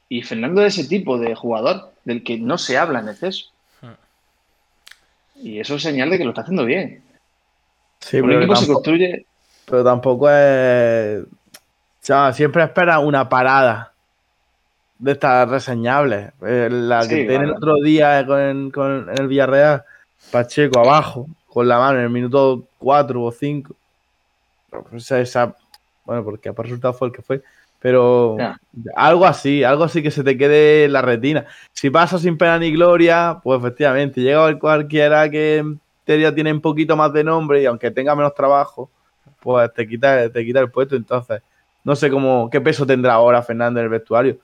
Y Fernando es ese tipo de jugador del que no se habla en exceso. Ah. Y eso es señal de que lo está haciendo bien. Sí, un pero, equipo se tampoco, construye. pero tampoco es. O sea, siempre espera una parada de estas reseñables. Eh, La Sí, que tiene el otro día con, con- en el Villarreal, Pacheco abajo, con la mano en el minuto 4 o 5. Esa, esa- bueno, porque por resultado fue el que fue. Pero algo así, algo así que se te quede en la retina. Si pasa sin pena ni gloria, pues efectivamente, llega cualquiera que en teoría tiene un poquito más de nombre y aunque tenga menos trabajo, pues te quita, te quita el puesto. Entonces, no sé cómo, qué peso tendrá ahora Fernando en el vestuario.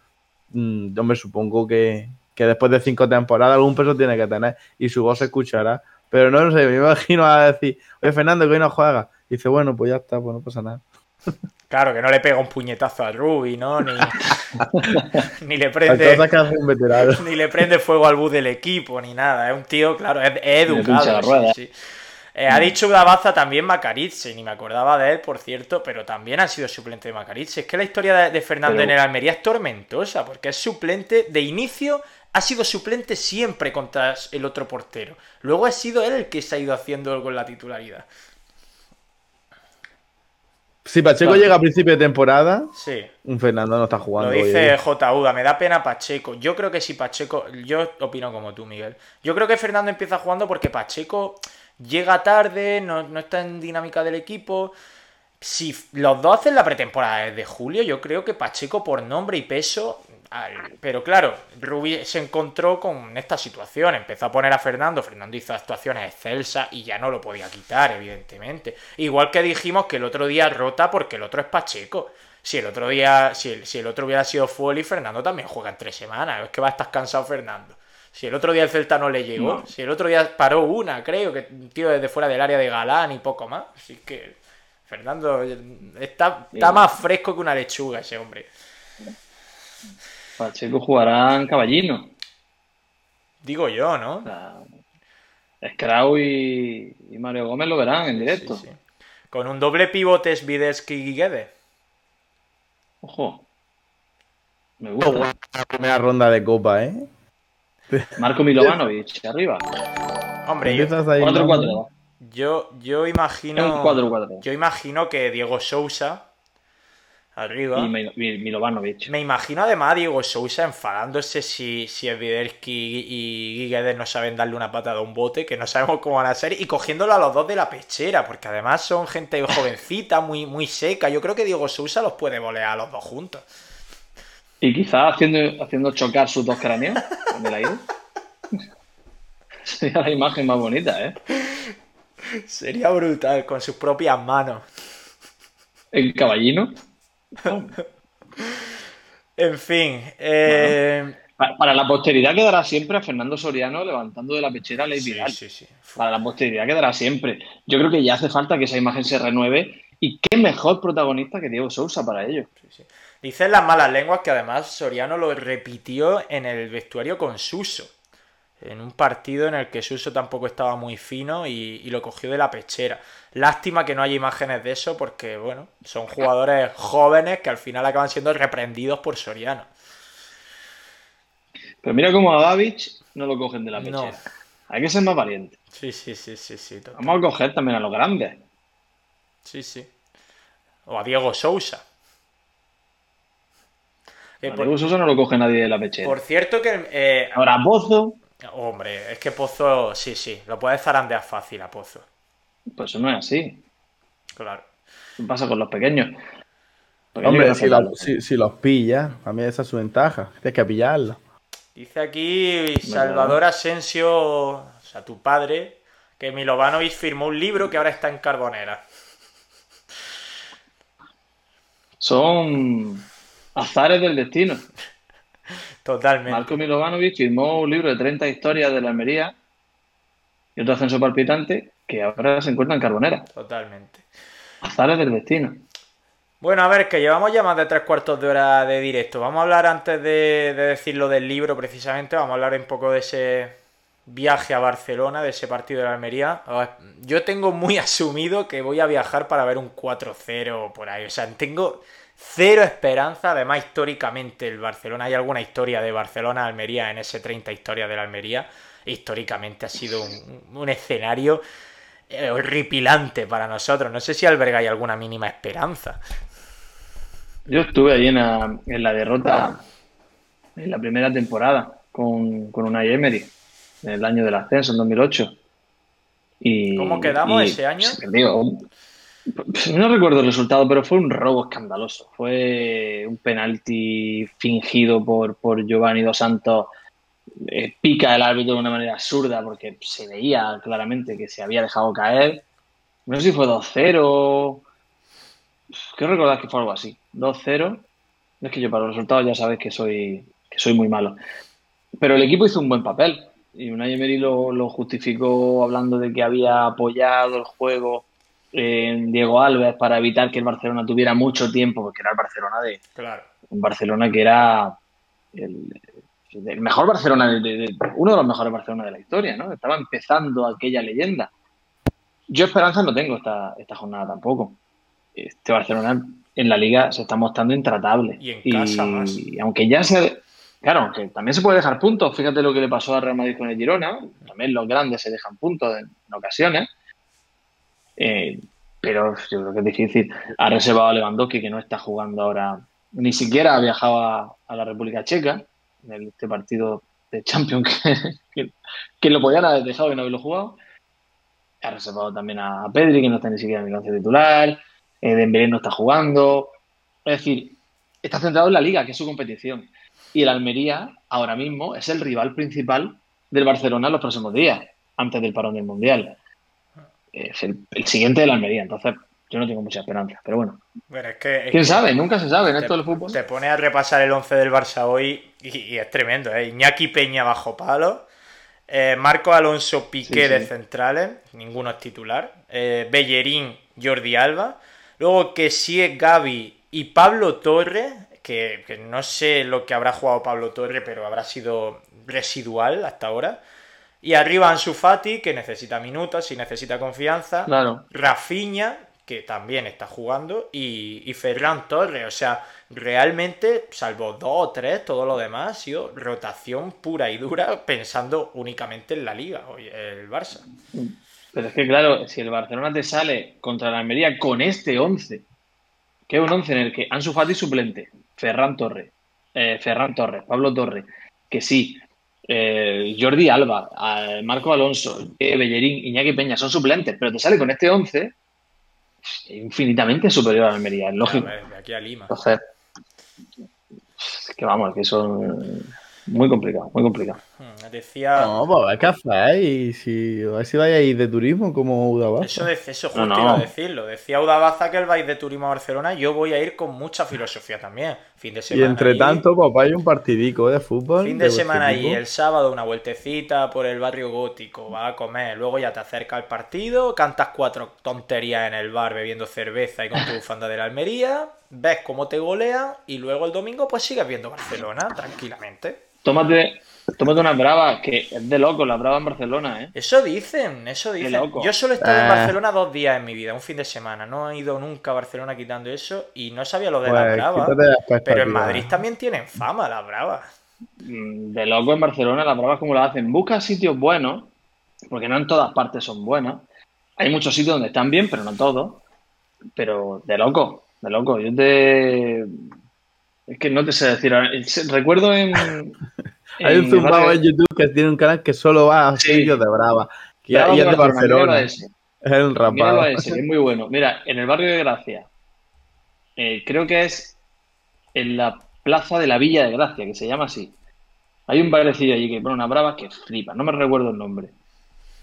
Mm, yo me supongo que, que después de cinco temporadas algún peso tiene que tener y su voz se escuchará. Pero no, sé, me imagino a decir, oye Fernando, que hoy no juega. Y dice, bueno, pues ya está, pues no pasa nada. Claro, que no le pega un puñetazo a Ruby, ¿no? Ni, ni le prende. ni le prende fuego al bus del equipo, ni nada. Es un tío, claro, es, educado. Eh, ha dicho Dabaza también Macaritze, ni me acordaba de él, por cierto, pero también ha sido suplente de Macaritze. Es que la historia de, Fernando en el Almería es tormentosa, porque es suplente de inicio, ha sido suplente siempre contra el otro portero. Luego ha sido él el que se ha ido haciendo con la titularidad. Si Pacheco llega a principio de temporada, sí. un Fernando no está jugando. Lo dice J. Uda, me da pena Pacheco. Yo creo que si Pacheco, yo opino como tú, Miguel. Yo creo que Fernando empieza jugando porque Pacheco llega tarde, no, no está en dinámica del equipo. Si los dos hacen la pretemporada de julio, yo creo que Pacheco por nombre y peso pero claro, Rubi se encontró con esta situación. Empezó a poner a Fernando. Fernando hizo actuaciones excelsas y ya no lo podía quitar, evidentemente. Igual que dijimos que el otro día rota porque el otro es Pacheco. Si el otro día, si el, si el otro hubiera sido Foley, Fernando también juega en tres semanas. Es que va a estar cansado Fernando. Si el otro día el Celta no le llegó, si el otro día paró una, creo que un tío desde fuera del área de Galán y poco más. Así que Fernando está, está más fresco que una lechuga ese hombre. Pacheco jugará en Caballino. Digo yo, ¿no? O y, Mario Gómez lo verán en directo. Con un doble pivote Svideski y Guede. Ojo. Me gusta. La primera ronda de copa, ¿eh? Marco Milovanovic, arriba. Hombre, yo, 4-4. Yo, yo imagino. 4 -4. Yo imagino que Diego Sousa arriba. Y Milovanovic. Me imagino además a Diego Sousa enfadándose si, si Evidelski y Guedes no saben darle una patada a un bote, que no sabemos cómo van a ser, y cogiéndolo a los dos de la pechera, porque además son gente jovencita, muy, muy seca. Yo creo que Diego Sousa los puede volear a los dos juntos. Y quizás haciendo, haciendo chocar sus dos cráneos en el aire. Sería la imagen más bonita, ¿eh? Sería brutal, con sus propias manos. El caballino. en fin. Eh, para, la posteridad quedará siempre a Fernando Soriano levantando de la pechera a Ley Para la posteridad quedará siempre. Yo creo que ya hace falta que esa imagen se renueve y qué mejor protagonista que Diego Sousa para ello. Dicen las malas lenguas que además Soriano lo repitió en el vestuario con Suso en un partido en el que Suso tampoco estaba muy fino y, lo cogió de la pechera. Lástima que no haya imágenes de eso porque, bueno, son jugadores jóvenes que al final acaban siendo reprendidos por Soriano. Pero mira cómo a Davich no lo cogen de la pechera. Hay que ser más valiente. Sí, sí, sí, sí, sí. Vamos a coger también a los grandes. Sí, sí. O a Diego Sousa. a Diego Sousa no lo coge nadie de la pechera. Por cierto que... Eh, Ahora Bozo... Hombre, es que Pozo, sí, sí, lo puedes zarandear fácil a Pozo. Pues eso no es así. Claro. ¿Qué pasa con los pequeños? Hombre, si, los pilla, a mí esa es su ventaja. Tienes que pillarlo. Dice aquí Salvador Asensio, o sea, tu padre, que Milovanovic firmó un libro que ahora está en Carbonera. Son azares del destino. Totalmente. Marco Milovanovic firmó un libro de 30 historias de la Almería y otro ascenso palpitante que ahora se encuentra en Carbonera. Totalmente. Azares del destino. Bueno, a ver, que llevamos ya más de tres cuartos de hora de directo. Vamos a hablar antes de, decir lo del libro precisamente, vamos a hablar un poco de ese viaje a Barcelona, de ese partido de la Almería. Yo tengo muy asumido que voy a viajar para ver un 4-0 por ahí. O sea, tengo Cero esperanza, además históricamente el Barcelona, hay alguna historia de Barcelona-Almería en ese 30 historia de la Almería, históricamente ha sido un, escenario eh, horripilante para nosotros. No sé si albergáis alguna mínima esperanza. Yo estuve ahí en la, derrota en la primera temporada con, con una Emery, en el año del ascenso, en 2008. Y, ¿Cómo quedamos ese año? No recuerdo el resultado, pero fue un robo escandaloso. Fue un penalti fingido por, por Giovanni Dos Santos. Eh, pica el árbitro de una manera absurda porque se veía claramente que se había dejado caer. No sé si fue 2-0. Quiero recordar que fue algo así. 2-0. Es que yo para los resultados ya sabes que soy, que soy muy malo. Pero el equipo hizo un buen papel. y Unai Emery lo, lo justificó hablando de que había apoyado el juego en Diego Alves para evitar que el Barcelona tuviera mucho tiempo, porque era el Barcelona de Claro. un Barcelona que era el, el mejor Barcelona, de- de- uno de los mejores Barcelona de la historia, ¿no? Estaba empezando aquella leyenda. Yo esperanza no tengo esta, esta jornada tampoco. Este Barcelona en la liga se está mostrando intratable. Y en casa más. y aunque ya se... Claro, aunque también se puede dejar puntos. Fíjate lo que le pasó a Real Madrid con el Girona. También los grandes se dejan puntos en, en ocasiones. Eh, pero yo creo que es difícil. Ha reservado a Lewandowski, que no está jugando ahora, ni siquiera ha viajado a, a la República Checa, en este partido de Champions que, que, que lo podían haber dejado y no haberlo jugado. Ha reservado también a Pedri, que no está ni siquiera en el once titular. Eh, Dembélé no está jugando. Es decir, está centrado en la Liga, que es su competición. Y el Almería, ahora mismo, es el rival principal del Barcelona en los próximos días, antes del parón del Mundial. Es el, el siguiente del Almería. Entonces, yo no tengo mucha esperanza. Pero bueno, Bueno, es que, es quién que sabe, nunca se sabe en te, esto del fútbol. te pone a repasar el 11 del Barça hoy y, y es tremendo, ¿eh? Iñaki Peña bajo palo, eh, Marco Alonso Piqué Sí, sí. de centrales, ninguno es titular, eh, Bellerín, Jordi Alba, luego que sí es Gaby y Pablo Torre, que, que no sé lo que habrá jugado Pablo Torre, pero habrá sido residual hasta ahora. Y arriba Ansu Fati, que necesita minutos y necesita confianza. Claro. Rafinha, que también está jugando, y, Ferran Torres. O sea, realmente, salvo dos o tres, todo lo demás ha sido rotación pura y dura, pensando únicamente en la liga, el Barça. Pero es que, claro, si el Barcelona te sale contra la Almería con este 11, que es un 11 en el que Ansu Fati suplente, Ferran Torres, eh, Ferran Torres, Pablo Torres, que sí, eh, Jordi Alba, eh, Marco Alonso, eh, Bellerín, Iñaki Peña son suplentes, pero te sale con este 11 infinitamente superior a la Almería, es lógico. Ver, de aquí a Lima. Entonces, es que vamos, que son muy complicado, muy complicado. Hmm, Decía. No, pues a ver qué hacéis. Si, a ver si vais a ir de turismo como Udabasa. Eso, de, eso No, justo no. iba a decirlo. Decía Udabaza que él va a ir de turismo a Barcelona. Yo voy a ir con mucha filosofía también. Fin de Y semana. entre ahí. tanto, papá, hay un partidico de fútbol. Fin de semana ahí, equipo. el sábado una vueltecita por el barrio gótico, va a comer, luego ya te acerca al partido, cantas cuatro tonterías en el bar bebiendo cerveza y con tu bufanda de la Almería, ves cómo te golean y luego el domingo pues sigues viendo Barcelona tranquilamente. Tómate, tómate una brava, que es de loco, la brava en Barcelona, ¿eh? Eso dicen, eso dicen. loco. Yo solo he estado en Ah. Barcelona dos días en mi vida, un fin de semana, no he ido nunca a Barcelona quitando eso y no sabía lo de la Pues, brava. quítate la Pero en. Madrid también tienen fama la brava. Mm, De loco en Barcelona, las bravas como las hacen. Busca sitios buenos, porque no en todas partes son buenas. Hay muchos sitios donde están bien, pero no todos. Pero de loco, de loco. Yo te. Es que no te sé decir. Recuerdo en. Hay un en zumbado en YouTube que tiene un canal que solo va a Sí. sitios de Brava. Y, y es de Barcelona. Es Míralo rapado. es muy bueno. Mira, en el barrio de Gracia, eh, creo que es en la plaza de la Villa de Gracia, que se llama así. Hay un barecillo allí que pone una brava que flipa, no me recuerdo el nombre.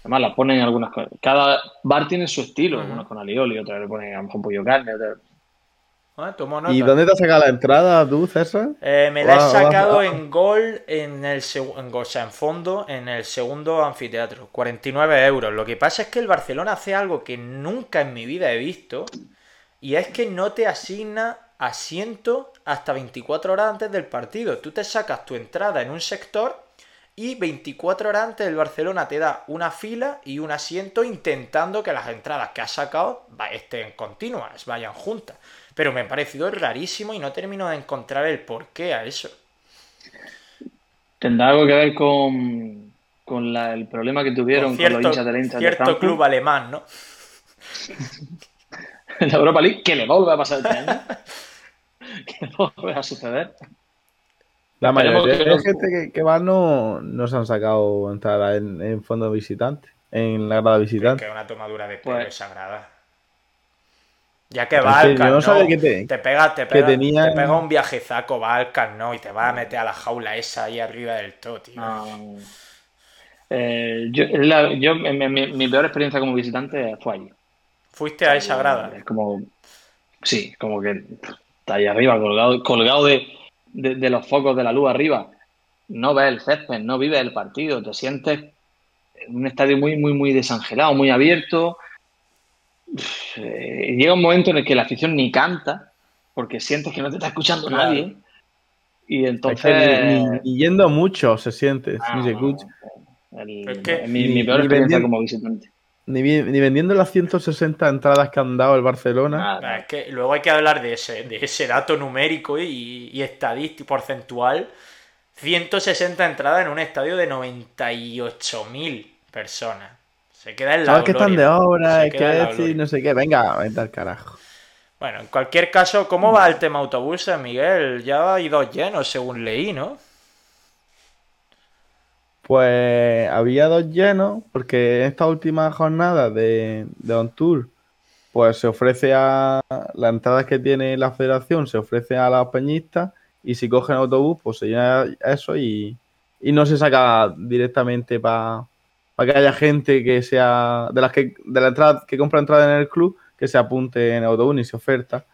Además, la ponen algunas cosas. Cada bar tiene su estilo, algunos con alioli, otros le ponen a lo mejor pollo carne, otros- Ah, tomo ¿Y dónde te has sacado la entrada tú, César? Eh, me la he sacado en gol, en el en gol, o sea, en fondo, en el segundo anfiteatro. 49 euros. Lo que pasa es que el Barcelona hace algo que nunca en mi vida he visto. Y es que no te asigna asiento hasta 24 horas antes del partido. Tú te sacas tu entrada en un sector y 24 horas antes el Barcelona te da una fila y un asiento intentando que las entradas que has sacado estén continuas, vayan juntas. Pero me ha parecido rarísimo y no termino de encontrar el porqué a eso. tendrá algo que ver con, con la- el problema que tuvieron Con con, los cierto, hinchas del de cierto club alemán, ¿no? en la Europa League, que le vuelve a pasar este año. que no vuelve a suceder. La mayoría que de no- gente que, que va no, no se han sacado entrada en, en fondo visitante, en la grada Que visitante. es una tomadura de pelo Pues- sagrada. Ya que Es va que al yo Camp no que te- te pega, te que pega, te pega un viajezaco, va al Camp Nou y te va a meter a la jaula esa ahí arriba del todo, tío. No. Eh, yo, la- yo- mi, mi- mi peor experiencia como visitante fue allí. Fuiste a esa grada. Es como, sí, como que está ahí arriba, colgado, colgado de, de- de los focos de la luz arriba. no ves el césped, no vives el partido, te sientes en un estadio muy, muy, muy desangelado, muy abierto. Llega un momento en el que la afición ni canta, porque sientes que no te está escuchando Claro. nadie. Y Es entonces. que ni, ni yendo mucho se siente, Ah, ni se no, escucha. el- Es que mi, ni- mi peor ni experiencia como visitante. Ni, vendiendo las 160 entradas que han dado el Barcelona. Nada. Ah, Es que luego hay que hablar de ese, de ese dato numérico y, y estadístico porcentual. 160 entradas en un estadio de 98.000 personas. Se queda en la Sabes que están de gloria. obra, Se es que gloria. no sé qué. Venga, vente al carajo. Bueno, en cualquier caso, ¿cómo va el tema autobuses, Miguel? Ya hay dos llenos, según leí, ¿no? Pues había dos llenos, porque en esta última jornada de, de On Tour, pues se ofrece a las entradas que tiene la federación, se ofrece a los peñistas, y si cogen autobús, pues se llena eso y, y no se saca directamente para que haya gente que sea de las que de la entrada que compra entrada en el club que se apunte en autobús ni se oferta.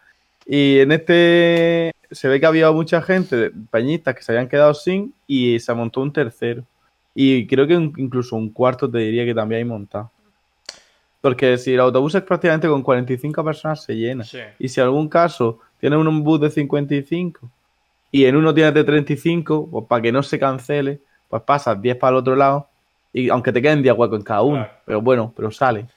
Y en este se ve que había mucha gente, peñistas, que se habían quedado sin y se montó un tercero. Y creo que incluso un cuarto te diría que también hay montado. Porque si el autobús es prácticamente con 45 personas se llena. Sí. Y si en algún caso tiene un bus de 55 y en uno tienes de 35, pues para que no se cancele, pues pasas 10 para el otro lado. Y aunque te queden 10 huecos en cada uno. Claro. Pero bueno, pero sale.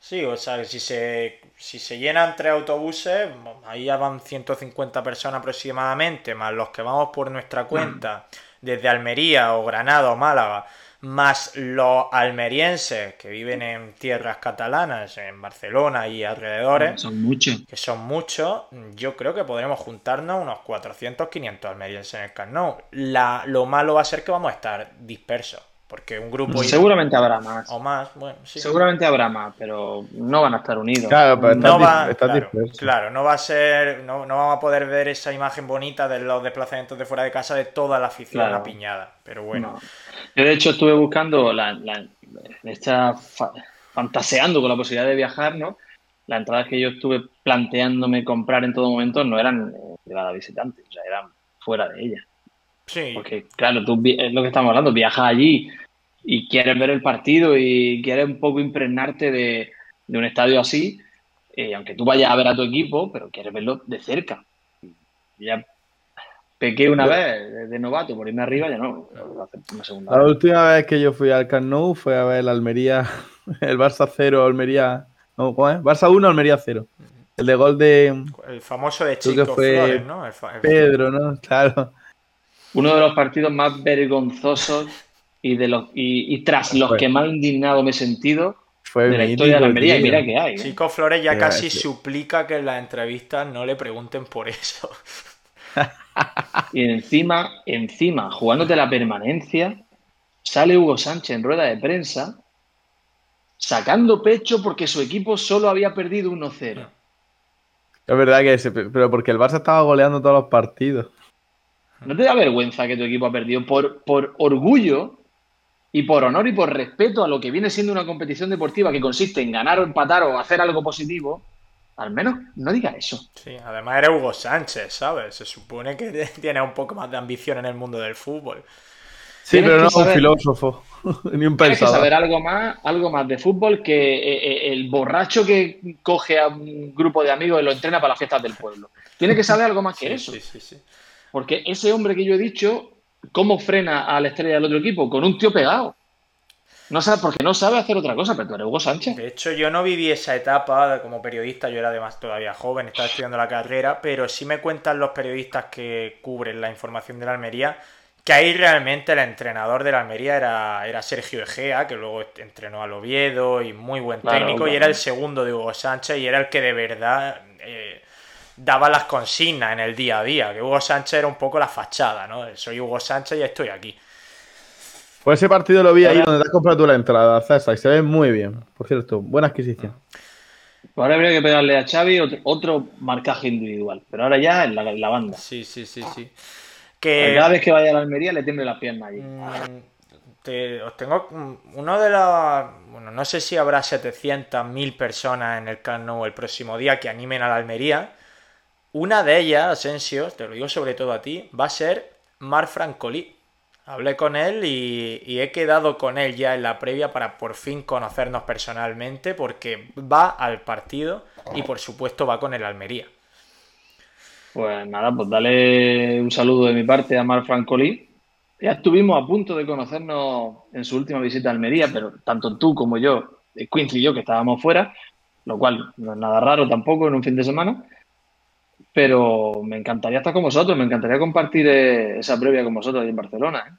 Sí, o sea, si se, si se llenan tres autobuses, ahí ya van 150 personas aproximadamente, más los que vamos por nuestra cuenta desde Almería o Granada o Málaga, más los almerienses que viven en tierras catalanas, en Barcelona y alrededores, Son muchos. que son muchos, yo creo que podremos juntarnos unos 400, 500 almerienses en el Camp Nou. La, lo malo va a ser que vamos a estar dispersos, porque un grupo Seguramente habrá más. o más, bueno, sí. Seguramente habrá más, pero no van a estar unidos. Claro, pero no va, claro, claro, no va a ser, no, no vamos a poder ver esa imagen bonita de los desplazamientos de fuera de casa de toda la afición Claro. apiñada. Pero bueno, No. Yo de hecho estuve buscando la, la- esta fa- fantaseando con la posibilidad de viajar, ¿no? Las entradas que yo estuve planteándome comprar en todo momento no eran eh, privadas visitantes, o sea, eran fuera de ella. Sí, Porque, claro, tú es lo que estamos hablando, viajas allí y quieres ver el partido y quieres un poco impregnarte de, de un estadio así, eh, aunque tú vayas a ver a tu equipo, pero quieres verlo de cerca. Ya pequé una vez de, de novato por irme arriba, ya no, una segunda La vez. última vez que yo fui al Camp Nou fue a ver el Almería, el Barça 0, Almería. No, ¿cómo es? Barça 1, Almería 0. El de gol de el famoso de Chico fue Flores, ¿no? El fa- el- Pedro, ¿no? Claro. Uno de los partidos más vergonzosos y de los y, y tras los Fue. que más indignado me he sentido Fue de la historia de la Almería. Y mira que hay. ¿eh? Chico Flores ya casi suplica que en las entrevistas no le pregunten por eso. Y encima, encima, jugándote la permanencia, sale Hugo Sánchez en rueda de prensa sacando pecho porque su equipo solo había perdido 1-0. Es verdad que se, pero porque el Barça estaba goleando todos los partidos. ¿No te da vergüenza que tu equipo ha perdido por, por orgullo y por honor y por respeto a lo que viene siendo una competición deportiva que consiste en ganar o empatar o hacer algo positivo? Al menos no diga eso. Sí, además era Hugo Sánchez, ¿sabes? Se supone que tiene un poco más de ambición en el mundo del fútbol. Sí, Tienes pero no un saber- filósofo, ni un Tienes que pensador. saber algo más, algo más de fútbol que eh, eh, el borracho que coge a un grupo de amigos y lo entrena para las fiestas del pueblo. Tiene que saber algo más que Sí, eso. sí, sí, sí. Porque ese hombre que yo he dicho, ¿cómo frena a la estrella del otro equipo? Con un tío pegado. No sabe, porque no sabe hacer otra cosa, pero tú eres Hugo Sánchez. De hecho, yo no viví esa etapa como periodista, yo era además todavía joven, estaba estudiando la carrera, pero sí me cuentan los periodistas que cubren la información de la Almería que ahí realmente el entrenador de la Almería era, era Sergio Egea, que luego entrenó al Oviedo y muy buen Claro, técnico, claro. y era el segundo de Hugo Sánchez y era el que de verdad eh, daba las consignas en el día a día, que Hugo Sánchez era un poco la fachada, ¿no? Soy Hugo Sánchez y estoy aquí. Pues ese partido lo vi ahí donde te has comprado tú la entrada, César, y se ve muy bien. Por cierto, buena adquisición. Ahora habría que pegarle a Xavi otro, otro marcaje individual, pero ahora ya en la, en la banda. Sí, sí, sí, sí. Que... Cada vez que vaya a la Almería le tiemble las piernas allí. Mm, te- os tengo mm, uno de los bueno no sé si habrá 700 1000 personas en el Camp Nou el próximo día que animen a la Almería una de ellas Asensio te lo digo sobre todo a ti va a ser Mar Francolí Hablé con él y, y, he quedado con él ya en la previa para por fin conocernos personalmente porque va al partido y por supuesto va con el Almería. Pues nada, pues dale un saludo de mi parte a Mar Francolí. Ya estuvimos a punto de conocernos en su última visita a Almería, pero tanto tú como yo coincidió que estábamos fuera, lo cual no es nada raro tampoco en un fin de semana. Pero me encantaría estar con vosotros, me encantaría compartir eh, esa previa con vosotros ahí en Barcelona. ¿eh?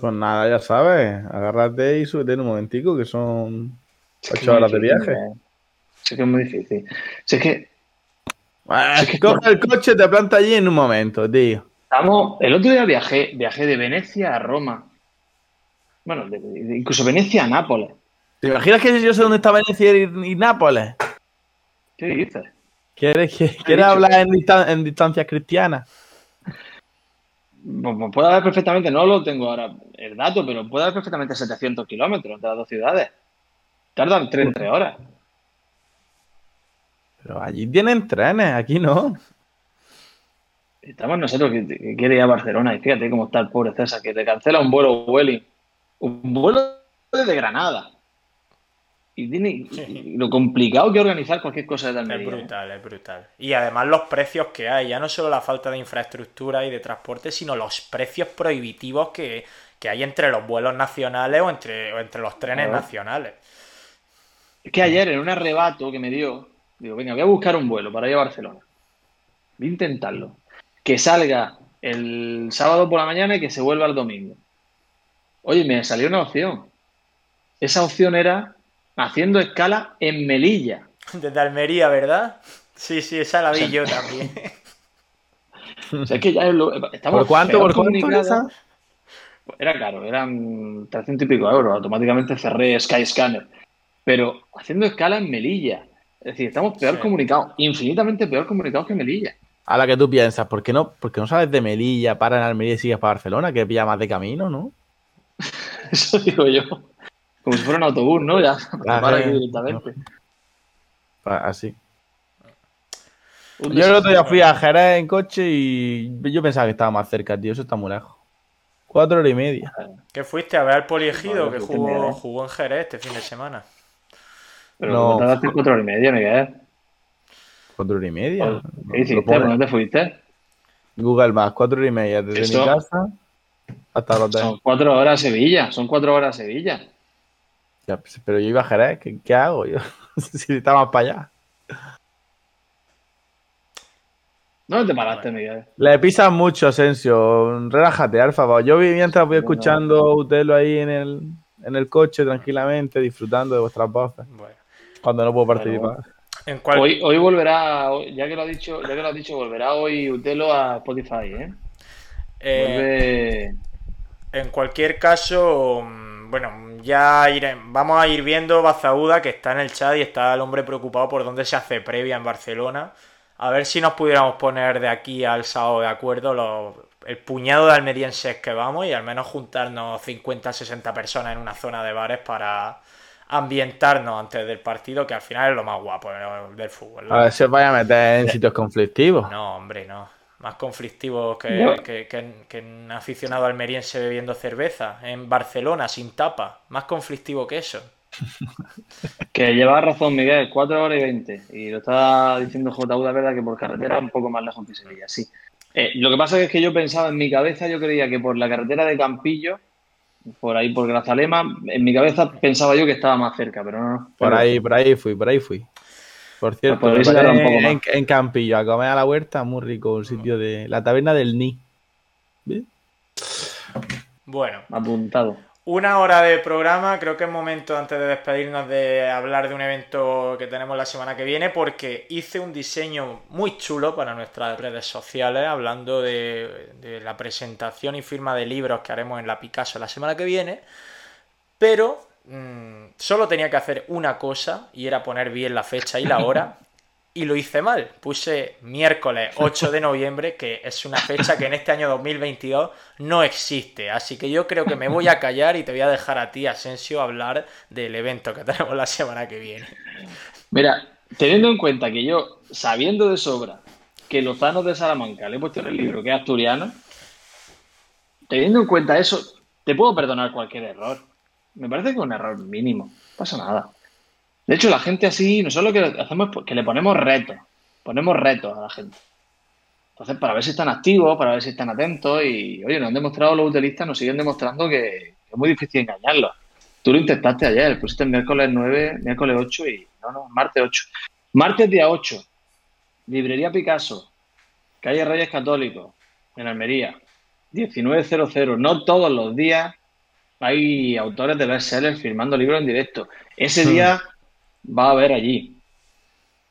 Pues nada, ya sabes, agárrate y súbete en un momentico, que son ocho horas de viaje. Sé que es muy difícil. Sé que. Bueno, es que coge el coche y te planta allí en un momento, tío. Estamos, el otro día viajé, viajé de Venecia a Roma. Bueno, de, de, incluso Venecia a Nápoles. ¿Te imaginas que yo sé dónde está Venecia y, y Nápoles? ¿Qué dices? ¿Quieres, ¿quieres hablar en, distan en distancias cristianas? Pues, puede haber perfectamente, no lo tengo ahora el dato, pero puede haber perfectamente 700 kilómetros de las dos ciudades. Tardan 30 horas. Pero allí tienen trenes, aquí no. Estamos nosotros que, que quiere ir a Barcelona y fíjate cómo está el pobre César, que te cancela un vuelo Welling. Un vuelo desde Granada. Y tiene y lo complicado que organizar cualquier cosa de Almería. Es brutal, es brutal. Y además los precios que hay, ya no solo la falta de infraestructura y de transporte, sino los precios prohibitivos que, que hay entre los vuelos nacionales o entre, o entre los trenes nacionales. Es que ayer en un arrebato que me dio, digo, venga, voy a buscar un vuelo para ir a Barcelona. Voy a intentarlo. Que salga el sábado por la mañana y que se vuelva el domingo. Oye, me salió una opción. Esa opción era haciendo escala en Melilla. Desde Almería, ¿verdad? Sí, sí, esa la vi O sea, yo también. O sea, es que ya es lo- estamos ¿Por cuánto? ¿Por cuánto esa? Era caro, eran 300 y pico euros. Automáticamente cerré Skyscanner. Pero haciendo escala en Melilla. Es decir, estamos peor Sí. comunicados, infinitamente peor comunicados que Melilla. A la que tú piensas, ¿por qué no, por qué no sales de Melilla, para en Almería y sigues para Barcelona? Que pilla más de camino, ¿no? Eso digo yo. Como si fuera un autobús, ¿no? Ya, para aquí directamente. Así. Yo el otro día fui a Jerez en coche y yo pensaba que estaba más cerca, tío. Eso está muy lejos. Cuatro horas y media. ¿Qué fuiste a ver al poliegido que jugó, jugó en Jerez este fin de semana? Pero No. no. tardaste cuatro horas y media, Miguel. Cuatro horas y media. ¿Qué hiciste? ¿Por dónde fuiste? Google Maps, cuatro horas y media desde Eso- mi casa hasta el hotel. Son cuatro horas a Sevilla. Son cuatro horas a Sevilla. Ya, pues, pero yo iba a Jerez, ¿qué, qué hago yo? si estaba más para allá. ¿Dónde te paraste, Miguel? Le pisan mucho, Asensio. Relájate, favor. Yo vi mientras voy escuchando a Utelo ahí en el, en el coche tranquilamente, disfrutando de vuestras voces. Bueno, Cuando no puedo participar. en cual- Hoy, hoy volverá, ya que lo ha dicho, ya que lo has dicho, volverá hoy Utelo a Spotify, ¿eh? eh, Vuelve. En cualquier caso, mm, bueno, ya iré- vamos a ir viendo Bazauda, que está en el chat y está el hombre preocupado por dónde se hace previa en Barcelona. A ver si nos pudiéramos poner de aquí al sábado de acuerdo los- el puñado de almerienses que vamos y al menos juntarnos 50 60 personas en una zona de bares para ambientarnos antes del partido, que al final es lo más guapo eh, del fútbol. ¿no? A ver si os vaya a meter en sitios conflictivos. No, hombre, no. Más conflictivo que, No. que, que- que un aficionado almeriense bebiendo cerveza en Barcelona sin tapa. Más conflictivo que eso. Que lleva razón, Miguel, 4 horas y 20. Y lo está diciendo JU, la verdad, que por carretera un poco más lejos que Sevilla, sí. Eh, lo que pasa es que yo pensaba en mi cabeza, yo creía que por la carretera de Campillo, por ahí por Grazalema, en mi cabeza pensaba yo que estaba más cerca, pero no. no. Por Pero- ahí, por ahí fui, por ahí fui. Por cierto, Pues un poco más. en, en Campillo a comer a la huerta, muy rico, el sitio de la taberna del Ni. ¿Ves? Bueno, Apuntado. una hora de programa. Creo que es momento antes de despedirnos de hablar de un evento que tenemos la semana que viene porque hice un diseño muy chulo para nuestras redes sociales hablando de, de la presentación y firma de libros que haremos en la Picasso la semana que viene. Pero mm, solo tenía que hacer una cosa y era poner bien la fecha y la hora. Y lo hice mal. Puse miércoles 8 de noviembre, que es una fecha que en este año 2022 no existe. Así que yo creo que me voy a callar y te voy a dejar a ti, Asensio, hablar del evento que tenemos la semana que viene. Mira, teniendo en cuenta que yo, sabiendo de sobra que Lozano de Salamanca le he puesto en el libro que es asturiano, teniendo en cuenta eso, te puedo perdonar cualquier error. Me parece que es un error mínimo, no pasa nada. De hecho, la gente así, nosotros lo que hacemos es que le ponemos retos, ponemos retos a la gente. Entonces, para ver si están activos, para ver si están atentos y, oye, nos han demostrado los utilistas, nos siguen demostrando que es muy difícil engañarlos. Tú lo intentaste ayer, pusiste el miércoles 9, miércoles 8 y, no, no, martes 8. Martes día 8, Librería Picasso, calle Reyes Católicos, en Almería, 1900. No todos los días hay autores de bestsellers firmando libros en directo. Ese Hmm. día va a haber allí.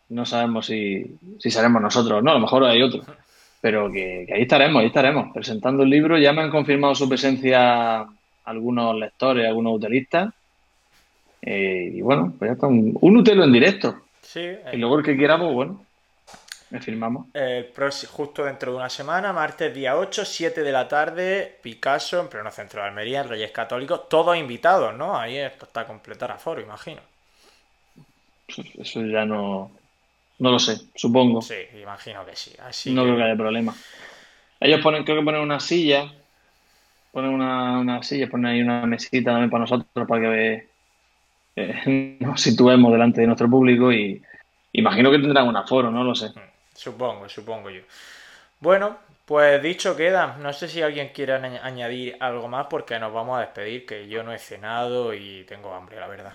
No sabemos si, si seremos nosotros o no, a lo mejor hay otro. Pero que, que ahí estaremos, ahí estaremos, presentando el libro. Ya me han confirmado su presencia algunos lectores, algunos utilistas. Eh, y bueno, pues ya está, un, un utelo en directo. Sí, Y el, luego el que quiera, pues bueno, me firmamos. el próximo- justo dentro de una semana, martes día 8, 7 de la tarde, Picasso, en pleno centro de Almería, en Reyes Católicos, todos invitados, ¿no? Ahí esto está a completar aforo, imagino. Eso ya no, no lo sé, supongo. Sí, imagino que sí. Así no que- creo que haya problema. Ellos ponen, creo que ponen una silla, ponen una, una silla, ponen ahí una mesita también para nosotros para que eh, nos situemos delante de nuestro público y imagino que tendrán un aforo, no lo sé. Supongo, supongo yo. Bueno, pues dicho queda. No sé si alguien quiere añ- añadir algo más porque nos vamos a despedir, que yo no he cenado y tengo hambre, la verdad.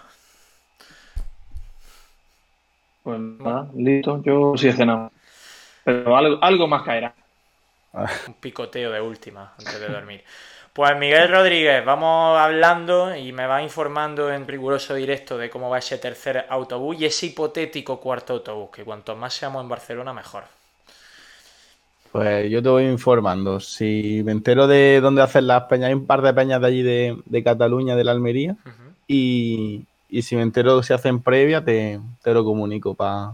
Pues nada, listo, yo sí he cenado. Pero algo, algo más caerá. Un picoteo de última antes de dormir. Pues Miguel Rodríguez, vamos hablando y me va informando en riguroso directo de cómo va ese tercer autobús y ese hipotético cuarto autobús, que cuanto más seamos en Barcelona, mejor. Pues yo te voy informando. Si me entero de dónde hacen las peñas, hay un par de peñas de allí de, de Cataluña, de la Almería. Y si me entero si hacen previa, te, te lo comunico para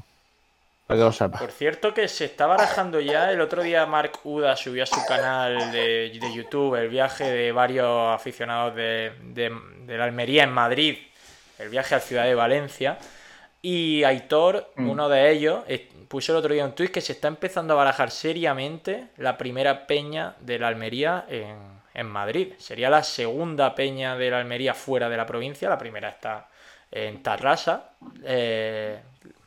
que lo sepas. Por cierto que se está barajando ya, el otro día Mark Uda subió a su canal de, de YouTube el viaje de varios aficionados de, de- de la Almería en Madrid, el viaje a Ciudad de Valencia, y Aitor, Mm. uno de ellos, puso el otro día un tuit que se está empezando a barajar seriamente la primera peña de la Almería en, en Madrid. Sería la segunda peña de la Almería fuera de la provincia, la primera está en Tarrasa. Eh,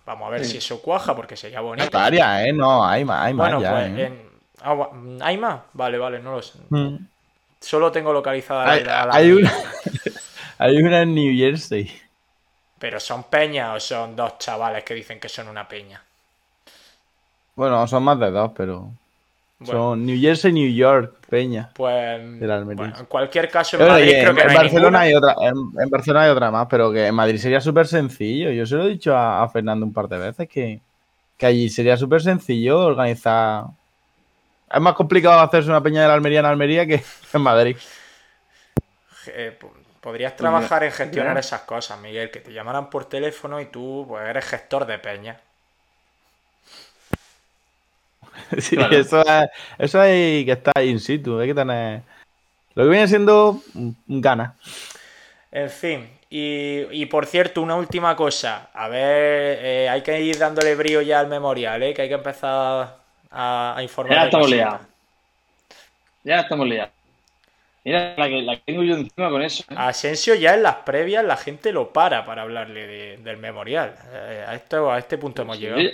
vamos a ver Sí. si eso cuaja porque sería bonito. Varias, ¿eh? No, hay más, hay más Bueno, ya, pues ¿eh? en... ah, ¿Hay más? Vale, vale, no lo sé. Mm. Solo tengo localizada la Hay, la- la- hay una, hay una en New Jersey. Pero son peñas o son dos chavales que dicen que son una peña. Bueno, son más de dos, pero Bueno, son New Jersey, New York, Peña. pues bueno, en cualquier caso en Madrid que creo en, que no en hay Barcelona ninguna. hay otra, en, en Barcelona hay otra más, pero que en Madrid sería súper sencillo. Yo se lo he dicho a, a Fernando un par de veces que, que allí sería súper sencillo organizar. Es más complicado hacerse una peña de la Almería en Almería que en Madrid. Eh, po- podrías trabajar en gestionar esas cosas, Miguel, que te llamaran por teléfono y tú pues eres gestor de peña. Sí, Claro. eso, es, eso hay que estar in situ, hay que tener. Lo que viene siendo ganas. En fin, y, y por cierto, una última cosa. A ver, eh, hay que ir dándole brío ya al memorial, ¿eh? que hay que empezar a, a informar. Ya estamos liados. Ya estamos liados. Mira la que, la que tengo yo encima con eso. ¿eh? Asensio ya en las previas la gente lo para para hablarle de- del memorial. Eh, a, esto, a este punto hemos llegado. Yo,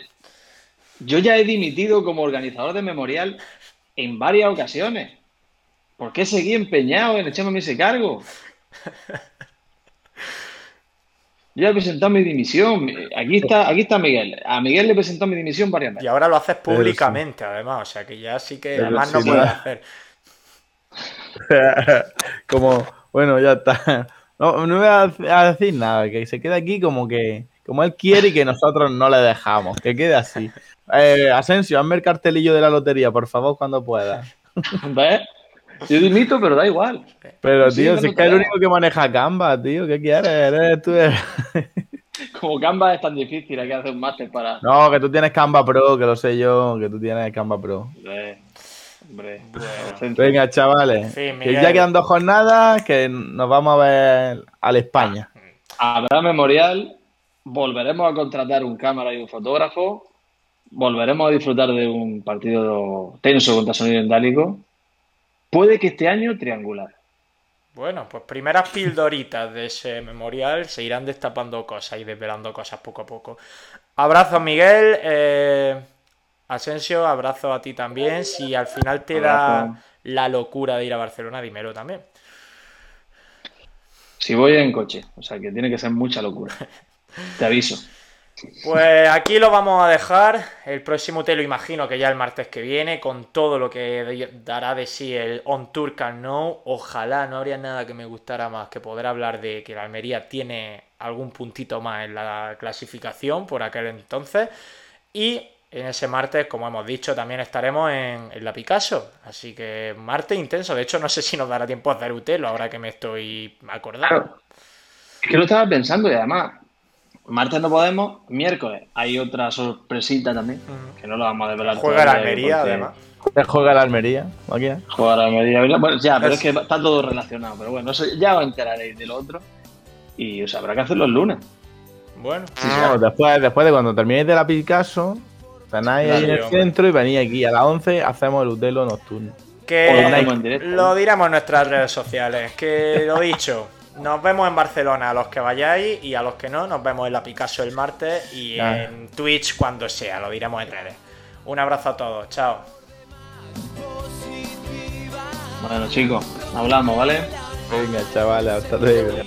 yo ya he dimitido como organizador de memorial en varias ocasiones. ¿Por qué seguí empeñado en echarme ese cargo? Yo ya he presentado mi dimisión. Aquí está, aquí está Miguel. A Miguel le he presentado mi dimisión varias Y veces. ahora lo haces públicamente, además. O sea que ya sí que Pero además no puedes hacer. como, bueno, ya está. No, no voy a, a decir nada, que se quede aquí como que como él quiere y que nosotros no le dejamos, que quede así. Eh, Asensio, hazme el cartelillo de la lotería, por favor, cuando puedas. ¿Ves? Yo dimito, pero da igual. Pero, tío, si es que es el único que maneja Canva, tío, ¿qué quieres? Eres tú Como Canva es tan difícil, hay que hacer un máster para. No, que tú tienes Canva Pro, que lo sé yo, que tú tienes Canva Pro. Hombre, hombre. Bueno. Venga, chavales, Sí, que ya quedan dos jornadas, que nos vamos a ver al España. Habrá memorial, volveremos a contratar un cámara y un fotógrafo, volveremos a disfrutar de un partido tenso contra Sonido Indálico puede que este año triangular. Bueno, pues primeras pildoritas de ese memorial se irán destapando cosas y desvelando cosas poco a poco. Abrazo, Miguel. Eh, Asensio, abrazo a ti también. Si al final te da la locura de ir a Barcelona, dímelo también. Si voy en coche, o sea que tiene que ser mucha locura. Te aviso. Pues aquí lo vamos a dejar. El próximo te lo imagino que ya el martes que viene, con todo lo que dará de sí el On Tour Can No. Ojalá no habría nada que me gustara más que poder hablar de que la Almería tiene algún puntito más en la clasificación por aquel entonces. Y en ese martes, como hemos dicho, también estaremos en, la Picasso. Así que martes intenso. De hecho, no sé si nos dará tiempo a hacer Utelo ahora que me estoy acordando. Es que lo estaba pensando y además Martes no podemos, miércoles hay otra sorpresita también, que no lo vamos a desvelar. Juega la Almería, además. Juega la Almería, aquí. Juega la Almería. Bueno, ya, pero es que está todo relacionado. Pero bueno, eso ya os enteraréis del otro. Y o sea, habrá que hacerlo el lunes. Bueno, después, después de cuando terminéis de la Picasso, tenéis ahí en el centro y venís aquí a las 11, hacemos el Utelo nocturno. Que lo diremos en nuestras redes sociales. Que lo dicho. Nos vemos en Barcelona a los que vayáis y a los que no, nos vemos en la Picasso el martes y en Twitch cuando sea, lo diremos en redes. Un abrazo a todos, chao. Bueno chicos, hablamos, ¿vale? Venga, chavales, hasta luego.